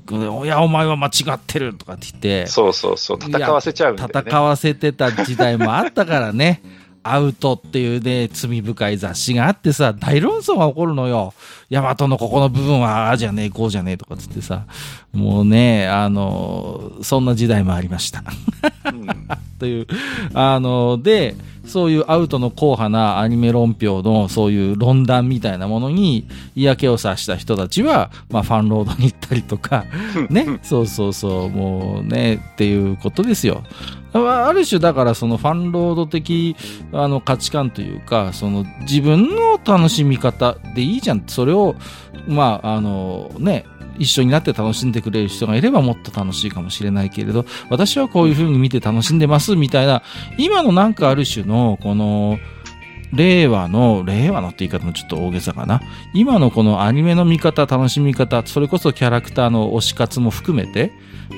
や、お前は間違ってるとかって言って、そうそうそう。戦わせちゃうんだよね。戦わせてた時代もあったからね。アウトっていうね、罪深い雑誌があってさ、大論争が起こるのよ。ヤマトのここの部分は、ああじゃねえ、こうじゃねえとかつってさ、もうね、あの、そんな時代もありました。うん という、あの、で、そういうアウトの硬派なアニメ論評のそういう論談みたいなものに嫌気をさした人たちは、まあファンロードに行ったりとか、ね、そうそうそう、もうね、っていうことですよ。あある種だからそのファンロード的あの価値観というか、その自分の楽しみ方でいいじゃん。それを、まあ、あのね、一緒になって楽しんでくれる人がいればもっと楽しいかもしれないけれど、私はこういう風に見て楽しんでますみたいな、今のなんかある種の、この、令和の、令和のって言い方もちょっと大げさかな。今のこのアニメの見方、楽しみ方、それこそキャラクターの推し活も含めて、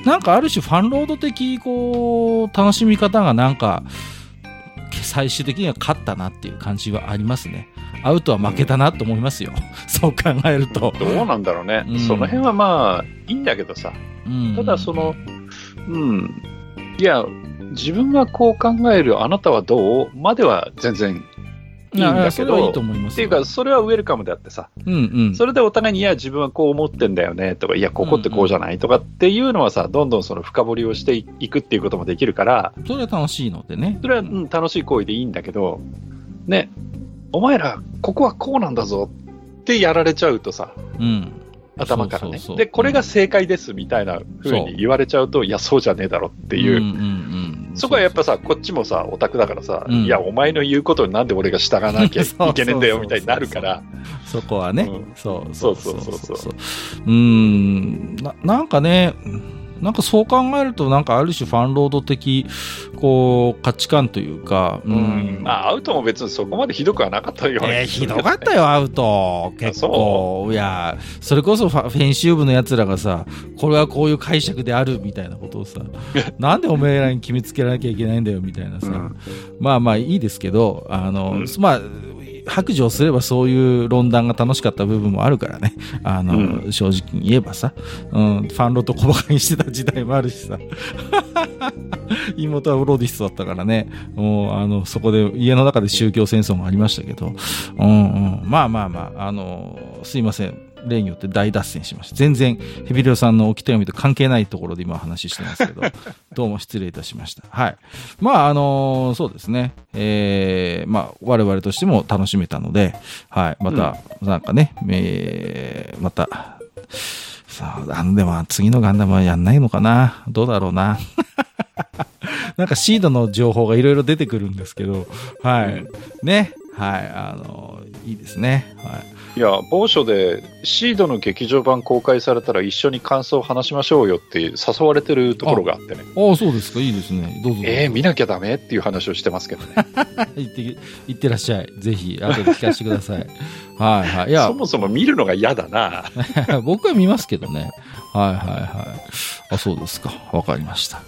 なんかある種ファンロード的、こう、楽しみ方がなんか、最終的には勝ったなっていう感じはありますね。アウトは負けたなと思いますよ。そう考えると。どうなんだろうね、うんその辺はまあいいんだけどさ、うんただその、うん、いや、自分がこう考える、あなたはどう？までは全然いいんだけどいいと、思いますよ。っていうか、それはウェルカムであってさ、うんうん。それでお互いに、いや、自分はこう思ってんだよねとか、いや、ここってこうじゃないとかっていうのはさ、どんどんその深掘りをしていくっていうこともできるから、それは楽しいのでね。それは、うん、楽しい行為でいいんだけど、ね、お前ら、ここはこうなんだぞってやられちゃうとさ、うん。頭からねで、これが正解ですみたいな風に言われちゃうと、いや、そうじゃねえだろっていう、うんうんうんそこはやっぱさ、こっちもさ、オタクだからさ、うん。いや、お前の言うことになんで俺が従わなきゃいけねえんだよ みたいになるから、そこはね、うん。そうそうそうそう。そううーん。ななんかねなんかそう考えるとなんかある種ファンロード的こう価値観というかううん。まあ、アウトも別にそこまでひどくはなかったようなえーひどかったよ、アウト。結構。いや、それこそファ編集部の奴らがさ、これはこういう解釈であるみたいなことをさ、なんでおめえらに決めつけらなきゃいけないんだよみたいなさ、うん。まあまあいいですけど、あの、うん。まあ、白状すればそういう論談が楽しかった部分もあるからね。あの、う正直に言えばさ、うん、ファンロと小馬鹿にしてた時代もあるしさ。妹はウロディストだったからね。もう、あの、そこで家の中で宗教戦争もありましたけど、うんうん。まあまあまあ、あの、すいません。例によって大脱線しました。全然、ヘビレオさんの置き手紙と関係ないところで今話してますけど、どうも失礼いたしました。はい。まあ、あのそうですね。えー、まあ、我々としても楽しめたので、はい。また、なんかね、えー、また、さあ、あの、でも、次のガンダムはやんないのかな？どうだろうな？なんかシードの情報がいろいろ出てくるんですけど、はい。ね？はい。あの、いいですね。はい。いや、某所でシードの劇場版公開されたら一緒に感想を話しましょうよって誘われてるところがあってね。ああ、そうですか。いいですね。どうぞ。えー、見なきゃダメっていう話をしてますけどね。言って、言ってらっしゃい。ぜひ、後で聞かせてください。はいはい。い やそ、もそも見るのが嫌だな。僕は見ますけどね。はいはいはい。あ、そうですか。わかりました。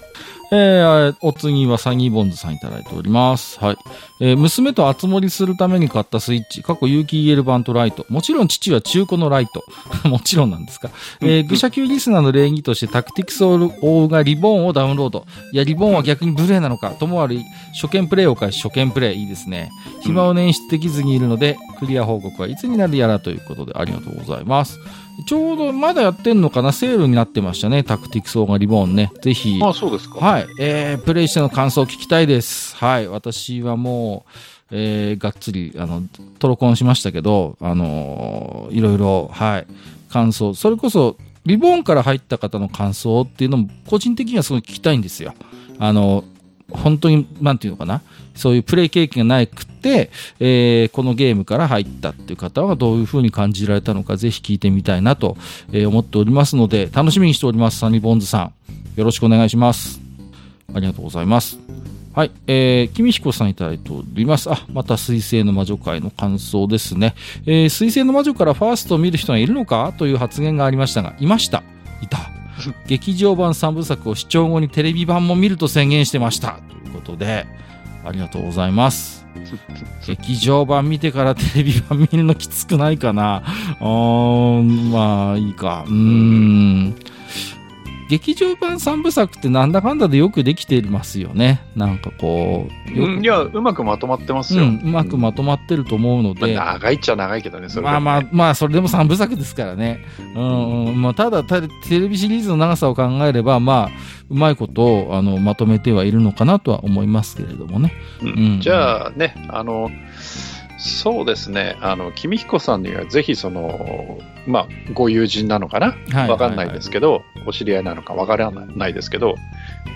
えー、お次はサニーボンズさんいただいております。はい。えー娘と熱盛するために買ったスイッチ、過去有機 EL 版とライト。もちろん父は中古のライト。もちろんなんですか。えー、愚者級リスナーの礼儀としてタクティクスオーがリボンをダウンロード。いや、リボンは逆にブレーなのか。ともある初見プレイを開始、初見プレイ。いいですね。暇を捻出できずにいるので、クリア報告はいつになるやらということでありがとうございます。ちょうどまだやってんのかな？セールになってましたね。タクティクスオーガリボンね。ぜひ。あ、そうですか。はい。えー、プレイしての感想を聞きたいです。はい。私はもう、えー、がっつり、あの、トロコンしましたけど、あのーいろいろ、はい。感想。それこそ、リボンから入った方の感想っていうのも、個人的にはすごい聞きたいんですよ。あの、本当に、なんていうのかな？そういうプレイ経験がなくて、えーこのゲームから入ったっていう方はどういうふうに感じられたのか、ぜひ聞いてみたいなと、思っておりますので、楽しみにしております。サニーボンズさん。よろしくお願いします。ありがとうございます。はい。えー、君彦さんいただいております。あ、また水星の魔女会の感想ですね。えー、水星の魔女からファーストを見る人がいるのか？という発言がありましたが、いました。いた。劇場版3部作を視聴後にテレビ版も見ると宣言してました。ということで、ありがとうございます。劇場版見てからテレビ版見るのきつくないかな？うーん、まあ、いいか。うーん。劇場版3部作ってなんだかんだでよくできてますよね。なんかこう、いや、うまくまとまってますよ。うん、うまくまとまってると思うので、まあ長いっちゃ長いけどね、それでもまあまあ、まあ、それでも3部作ですからね。うん、うん、まあ、ただた、テレビシリーズの長さを考えれば、まあ、うまいことを、あの、まとめてはいるのかなとは思いますけれどもね。うんうんじゃあね、あの、そうですね、あの、君彦さんにはぜひその、まあ、ご友人なのかな？はい。わかんないですけど、お知り合いなのかわからないですけど、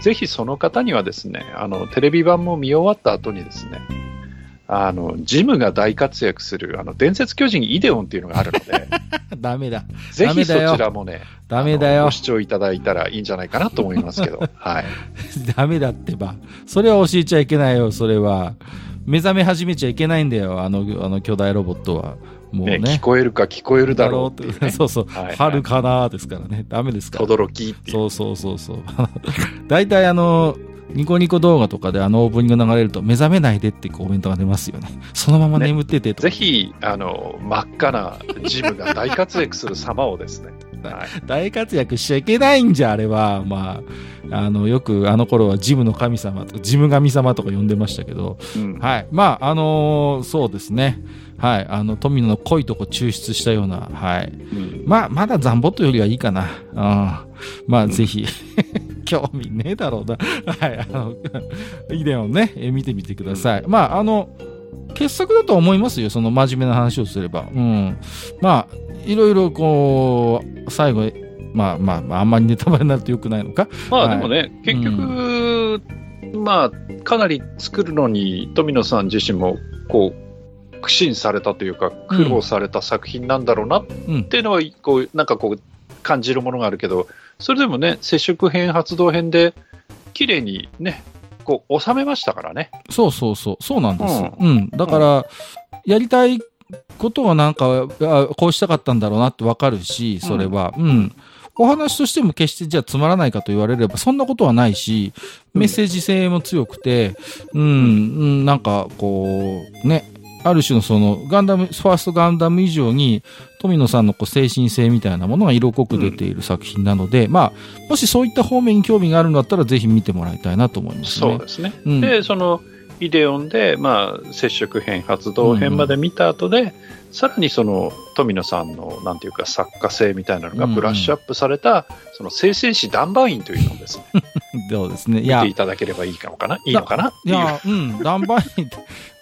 ぜひその方にはですね、あの、テレビ版も見終わった後にですね、あの、ジムが大活躍する、あの、伝説巨人イデオンっていうのがあるので、ダメだ。ぜひそちらもね、ダメだよご。視聴いただいたらいいんじゃないかなと思いますけど、はい。ダメだってば。それは教えちゃいけないよ、それは。目覚め始めちゃいけないんだよ、あの、あの巨大ロボットは。もうね。ね聞こえるか聞こえるだろうっていう、ね。そうそう。はいはい春かなーですからね。ダメですから。轟き。そうそうそうそう。大体あの、ニコニコ動画とかであのオープニング流れると、目覚めないでってコメントが出ますよね。そのまま眠っててと、ぜひ、あの、真っ赤なジムが大活躍する様をですね。はい。大活躍しちゃいけないんじゃ、あれは。まあ、あの、よくあの頃はジムの神様とか、ジム神様とか呼んでましたけど、うん。はい。まあ、あのーそうですね。はい。あの、富野の濃いとこ抽出したような、はい。うんまあ、まだザンボットよりはいいかな。うん。まあ、ぜひ、興味ねえだろうな。はい。あの、イデオンね、え見てみてください。まあ、あの、傑作だと思いますよ。その真面目な話をすれば。うん。まあ、いろいろこう、最後、まあまあ、まあ、あんまりネタバレになると良くないのか。まはいあでもね、結局、まあ、かなり作るのに富野さん自身も、こう、苦心されたというか、苦労された作品なんだろうなっうん。ていうのは、こう、なんかこう、感じるものがあるけど、それでもね、接触編、発動編で、綺麗にね、こう、収めましたからね。そうそうそう、そうなんです。うん。だから、やりたいことはなんか、あこうしたかったんだろうなってわかるし、それは。うん。お話としても決してじゃあつまらないかと言われれば、そんなことはないし、メッセージ性も強くて、うん、うん、なんかこう、ね、ある種のその、ガンダム、ファーストガンダム以上に、富野さんのこう精神性みたいなものが色濃く出ている作品なので、まあ、もしそういった方面に興味があるんだったら、ぜひ見てもらいたいなと思いますね。そうですね。うんで、その、イデオンで、まあ、接触編、発動編まで見た後で、さらにその、富野さんの、なんていうか、作家性みたいなのがブラッシュアップされた、その、生戦士ダンバインというのをですね、そうですね。いや見て、いただければいいのかな、いいのかな？いや、うん、ダンバイン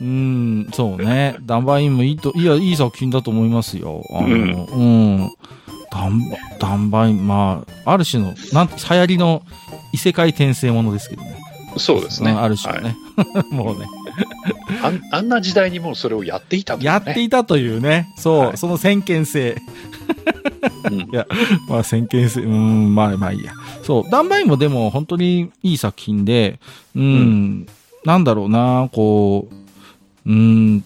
うん、そうね。ダンバインもいいと、いや、いい作品だと思いますよ。あの、うん。ダンバ、ダンバイン、まあ、ある種の、なんて、流行りの異世界転生ものですけどね。そうですね。うんある種のはいね。もうね。あん。な時代にもうそれをやっていたねやっていたというね。そう、はいその先見性。うん まあ、先見性、うん、まあ、まあいいや。そう、ダンバインもでも本当にいい作品で、うん、なんだろうな、こう、うん、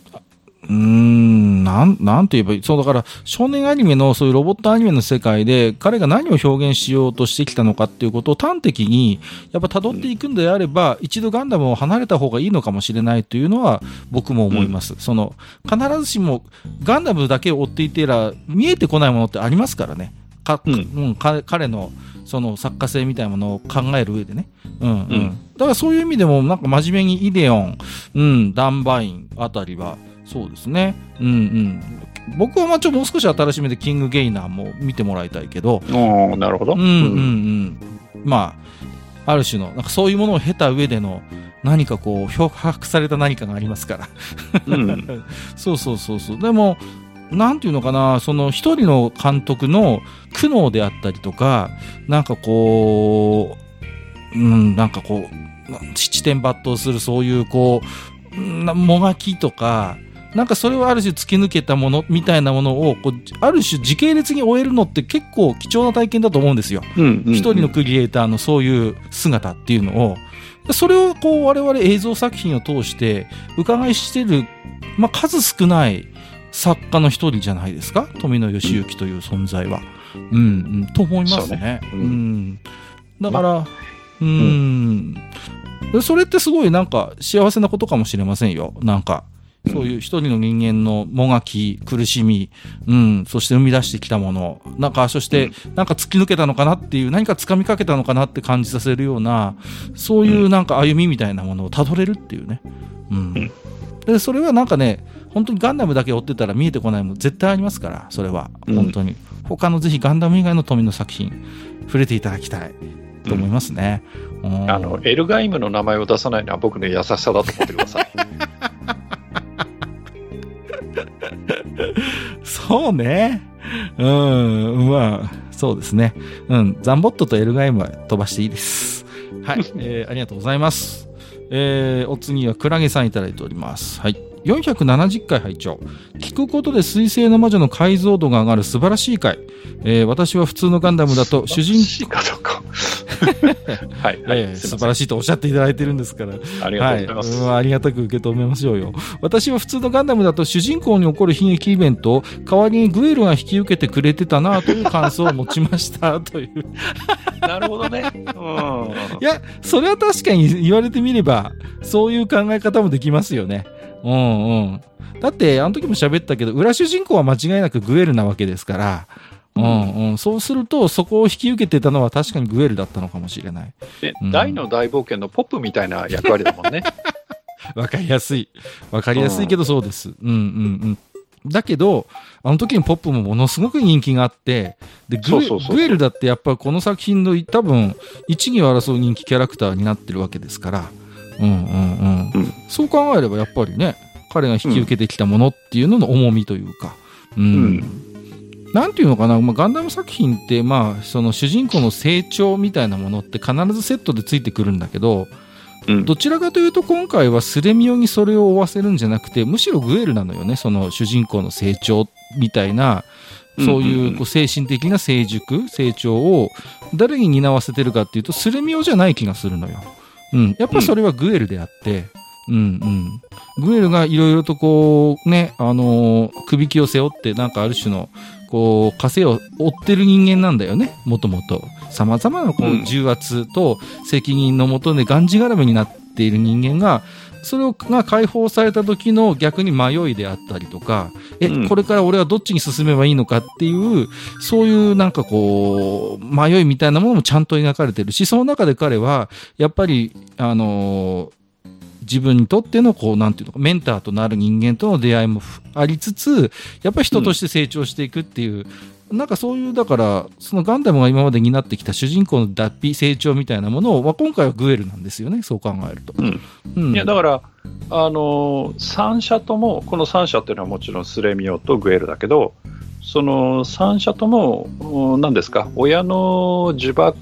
うん、なん、なんて言えばいい。そう、だから、少年アニメの、そういうロボットアニメの世界で、彼が何を表現しようとしてきたのかっていうことを端的に、やっぱ辿っていくんであれば、一度ガンダムを離れた方がいいのかもしれないというのは、僕も思います。その、必ずしも、ガンダムだけを追っていてら、見えてこないものってありますからね。か、うんうん、か彼の、その作家性みたいなものを考える上でね。うん、うん。うんだからそういう意味でも、なんか真面目にイデオン、うん、ダンバインあたりは、そうですね。うんうん。僕はまあちょっともう少し新しめでキングゲイナーも見てもらいたいけど、おーなるほど。うんうんうん。まあ、ある種の、なんかそういうものを経た上での、何かこう、漂白された何かがありますから。うん。そうそうそうそう。でも、なんていうのかな、その一人の監督の苦悩であったりとか、なんかこう、うん、なんかこう、七点抜刀するそういうこう、もがきとか、なんかそれをある種突き抜けたものみたいなものをこう、ある種時系列に終えるのって結構貴重な体験だと思うんですよ。うん。一人のクリエイターのそういう姿っていうのを、それをこう我々映像作品を通して伺いしてる、まあ、数少ない作家の一人じゃないですか？富野義行という存在は。うん、うん、と思いますね。そうねううんん。だから、うん、でそれってすごいなんか幸せなことかもしれませんよ。なんか。そういう一人の人間のもがき、苦しみ、うん、そして生み出してきたもの、なんか、そして、なんか突き抜けたのかなっていう、何か掴みかけたのかなって感じさせるような、そういうなんか歩みみたいなものをたどれるっていうね。うん。で、それはなんかね、本当にガンダムだけ追ってたら見えてこないもん絶対ありますから、それは。うん本当に。他のぜひガンダム以外の富の作品、触れていただきたいと思いますね。うんあの、エルガイムの名前を出さないのは僕の優しさだと思ってください。そうね。うん、まあ、そうですね。うん、ザンボットとエルガイムは飛ばしていいです。はい、えーありがとうございます。えーお次はクラゲさんいただいております。はい。470回拝聴聞くことで水星の魔女の解像度が上がる素晴らしい回、えー私は普通のガンダムだと主人いいかどうか。はい、はい。素晴らしいとおっしゃっていただいてるんですから。ありがとうございます。はい、うんありがたく受け止めましょうよ。私は普通のガンダムだと主人公に起こる悲劇イベントを代わりにグエルが引き受けてくれてたなという感想を持ちましたという。なるほどね。うん。いや、それは確かに言われてみれば、そういう考え方もできますよね。うんうん。だって、あの時も喋ったけど、裏主人公は間違いなくグエルなわけですから、うんうん、そうすると、そこを引き受けてたのは確かにグエルだったのかもしれない。でうん大の大冒険のポップみたいな役割だもんね。わかりやすい。わかりやすいけどそうです。うんうんうん。だけど、あの時にポップもものすごく人気があって、で、グエルだってやっぱこの作品の多分、一二を争う人気キャラクターになってるわけですから、うんうんうん。うんそう考えればやっぱりね、彼が引き受けてきたものっていうのの重みというか、うん。うんなんていうのかな、まあ、ガンダム作品って、まあ、その主人公の成長みたいなものって必ずセットでついてくるんだけど、うん。どちらかというと今回はスレミオにそれを負わせるんじゃなくてむしろグエルなのよねその主人公の成長みたいなそういううんこう精神的な成熟成長を誰に担わせてるかっていうとスレミオじゃない気がするのよ。うん、やっぱそれはグエルであって、うんうん、グエルがいろいろとこうね、あのー首輝を背負ってなんかある種のこう枷を負ってる人間なんだよね。もともと。様々なこうん。う重圧と責任のもとでがんじがらめになっている人間がそれをが解放された時の逆に迷いであったりとかえ、うん。これから俺はどっちに進めばいいのかっていうそういうなんかこう迷いみたいなものもちゃんと描かれてるしその中で彼はやっぱりあのー自分にとってのこうなんていうのかメンターとなる人間との出会いもありつつやっぱり人として成長していくっていう、なんかそういうだからそのガンダムが今まで担ってきた主人公の脱皮成長みたいなものを、まあ、今回はグエルなんですよねそう考えると。うんうん、いや、だから、あの、3社とも、この3社っていうのはもちろんスレミオとグエルだけど、その3社とも、うん何ですか、親の呪縛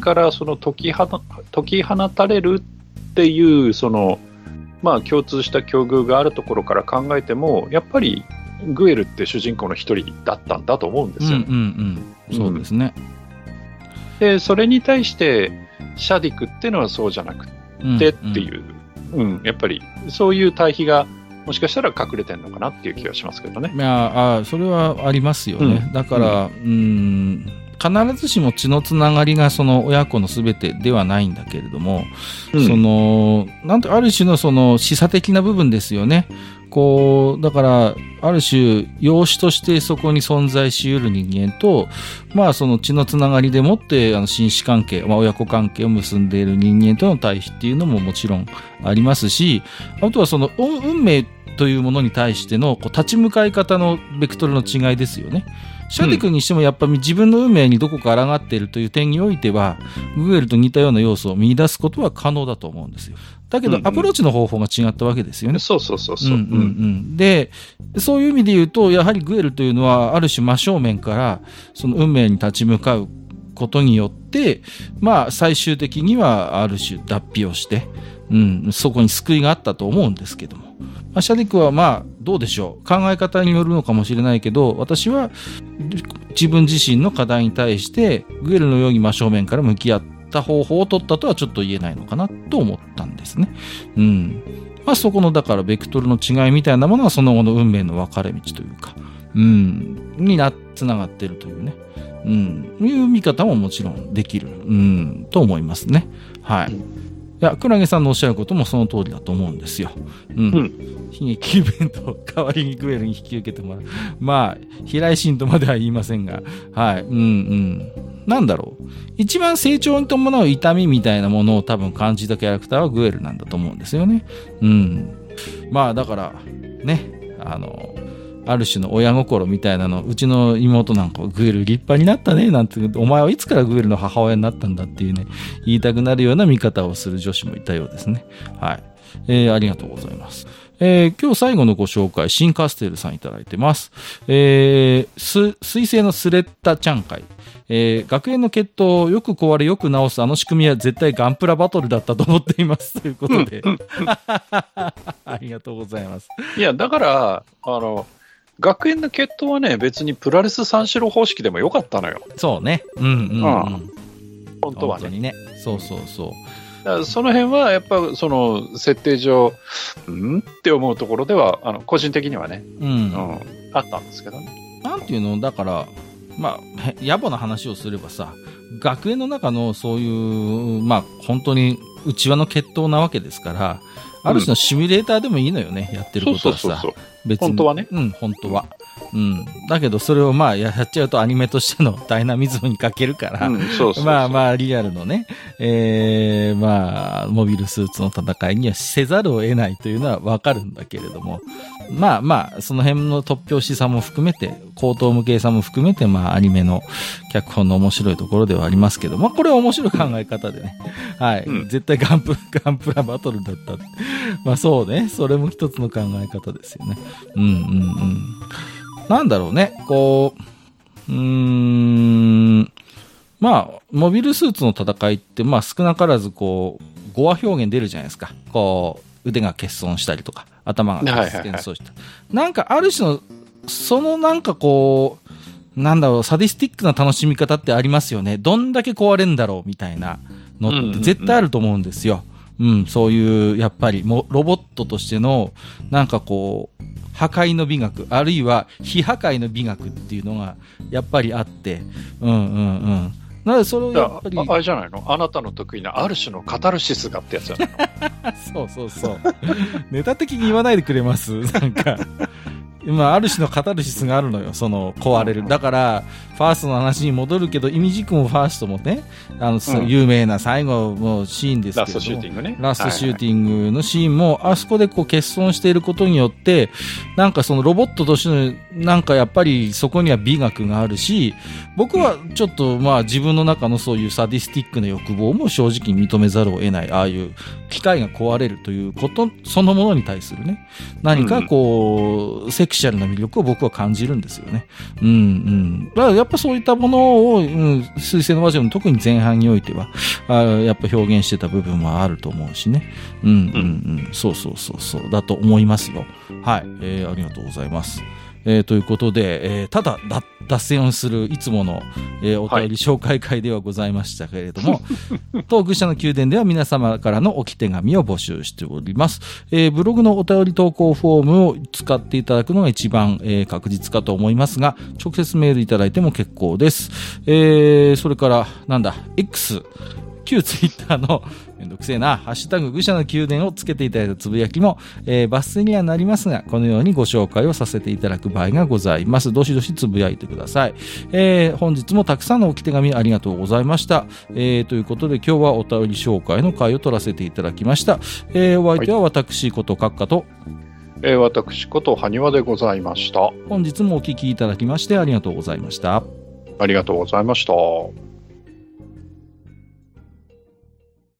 からその解き放解き放たれるっていう、その、まあ共通した境遇があるところから考えても、やっぱりグエルって主人公の一人だったんだと思うんですよ。ね。うんうんうん、そうですね。で、それに対して、シャディクっていうのはそうじゃなくうんてっていう、うん、やっぱりそういう対比がもしかしたら隠れてるのかなっていう気がしますけどね。いやあそれはありますよね、うん。だから、うん、必ずしも血のつながりがその親子のすべてではないんだけれども、うんそのなんてある種のその示唆的な部分ですよね。こうだからある種養子としてそこに存在しうる人間とまあその血のつながりでもってあの親子関係、まあ、親子関係を結んでいる人間との対比っていうのももちろんありますしあとはその運運命というものに対してのこう立ち向かい方のベクトルの違いですよね。シャディ君にしてもやっぱり自分の運命にどこか抗っているという点においては、グエルと似たような要素を見出すことは可能だと思うんですよ。だけどアプローチの方法が違ったわけですよね。そうそうそうそう。うんうんうん、でそういう意味で言うとやはりグエルというのはある種真正面からその運命に立ち向かうことによって、まあ、最終的にはある種脱皮をして、うん、そこに救いがあったと思うんですけども、まあ、シャディクはまあどうでしょう。考え方によるのかもしれないけど私は自分自身の課題に対してグエルのように真正面から向き合った方法を取ったとはちょっと言えないのかなと思ったんですね。うん。まあ、そこのだからベクトルの違いみたいなものがその後の運命の分かれ道というか、うん、になつながってるというね、うん、いう見方ももちろんできる、うん、と思いますね。はい。や、クラゲさんのおっしゃることもその通りだと思うんですよ。うん。うん悲劇イベントを代わりにグエルに引き受けてもらう。まあ、平井心とまでは言いませんが、はい。うんうん。なんだろう。一番成長に伴う痛みみたいなものを多分感じたキャラクターはグエルなんだと思うんですよね。うん。まあ、だから、ね、あの、ある種の親心みたいなの、うちの妹なんかはグエル立派になったね、なんて、お前はいつからグエルの母親になったんだっていうね、言いたくなるような見方をする女子もいたようですね。はい。えーありがとうございます。えー今日最後のご紹介、シンカステルさんいただいてます。えー、す、水星のスレッタちゃん会。えー学園の決闘をよく壊れよく直すあの仕組みは絶対ガンプラバトルだったと思っています。ということで。ありがとうございます。いや、だから、あの、学園の決闘はね、別にプラレス三四郎方式でもよかったのよ。そうね。うんうん、うん。本当はねにね。そうそうそう。その辺はやっぱその設定上、うん？って思うところでは、あの個人的にはね、う。うんん、あったんですけどね。なんていうの？だから、まあ、へ野暮な話をすればさ、学園の中のそういう、まあ、本当に内輪の決闘なわけですから、ある種のシミュレーターでもいいのよね、やってることはさ。そうそうそう。別に。本当はね。うん、本当は。うん。だけど、それをまあ、やっちゃうとアニメとしてのダイナミズムに欠けるから、うん、そうそう。まあまあ、リアルのね、えー、まあ、モビルスーツの戦いにはせざるを得ないというのはわかるんだけれども、まあまあ、その辺の突拍子さも含めて、高等無形さも含めて、まあ、アニメの脚本の面白いところではありますけど、まあ、これは面白い考え方でね、はい。うん絶対ガンプ、ガンプラバトルだった。まあそうね、それも一つの考え方ですよね。うんうんうん。なんだろうね、こう、うーん、まあ、モビルスーツの戦いって、まあ少なからずこう、語話表現出るじゃないですか。こう、腕が欠損したりとか、頭が欠損した。なんかある種の、そのなんかこう、なんだろう、サディスティックな楽しみ方ってありますよね。どんだけ壊れんだろうみたいなのって絶対あると思うんですよ。うん、そういう、やっぱり、もロボットとしての、なんかこう、破壊の美学、あるいは非破壊の美学っていうのが、やっぱりあって、うんうんうん。なので、それをやっぱり、ああれじゃないの？あなたの得意なある種のカタルシスがってやつじゃないの そうそうそう。ネタ的に言わないでくれます？なんか。まあ、ある種のカタルシスがあるのよ、その、壊れる。だから、ファーストの話に戻るけど、イミジ君もファーストもね、あの、うん有名な最後のシーンですけれども。ラストシューティングね。ラストシューティングのシーンも、あそこでこう欠損していることによって、なんかそのロボットとしての、なんかやっぱりそこには美学があるし、僕はちょっとまあ自分の中のそういうサディスティックな欲望も正直認めざるを得ない、ああいう機械が壊れるということそのものに対するね、何かこう、セクシャルな魅力を僕は感じるんですよね。うんうん。だからやっぱそういったものを、うん、水星の魔女の特に前半においては、あやっぱ表現してた部分はあると思うしね。うんうんうん。そうそうそうそう。だと思いますよ。はい。えー、ありがとうございます。えーということで、えーただだ脱線をするいつもの、えーお便り紹介会ではございましたけれども、トーク社の宮殿では皆様からの置き手紙を募集しております。えーブログのお便り投稿フォームを使っていただくのが一番、えー確実かと思いますが、直接メールいただいても結構です。えーそれから、なんだ、X、旧ツイッターのめんどくせえな、ハッシュタグ愚者の宮殿をつけていただいたつぶやきも、えー抜粋にはなりますが、このようにご紹介をさせていただく場合がございます。どしどしつぶやいてください。えー本日もたくさんの置き手紙ありがとうございました。えーということで今日はお便り紹介の回を取らせていただきました。えーお相手は私こと閣下と、えー私こと埴輪でございました。本日もお聞きいただきましてありがとうございました。ありがとうございました。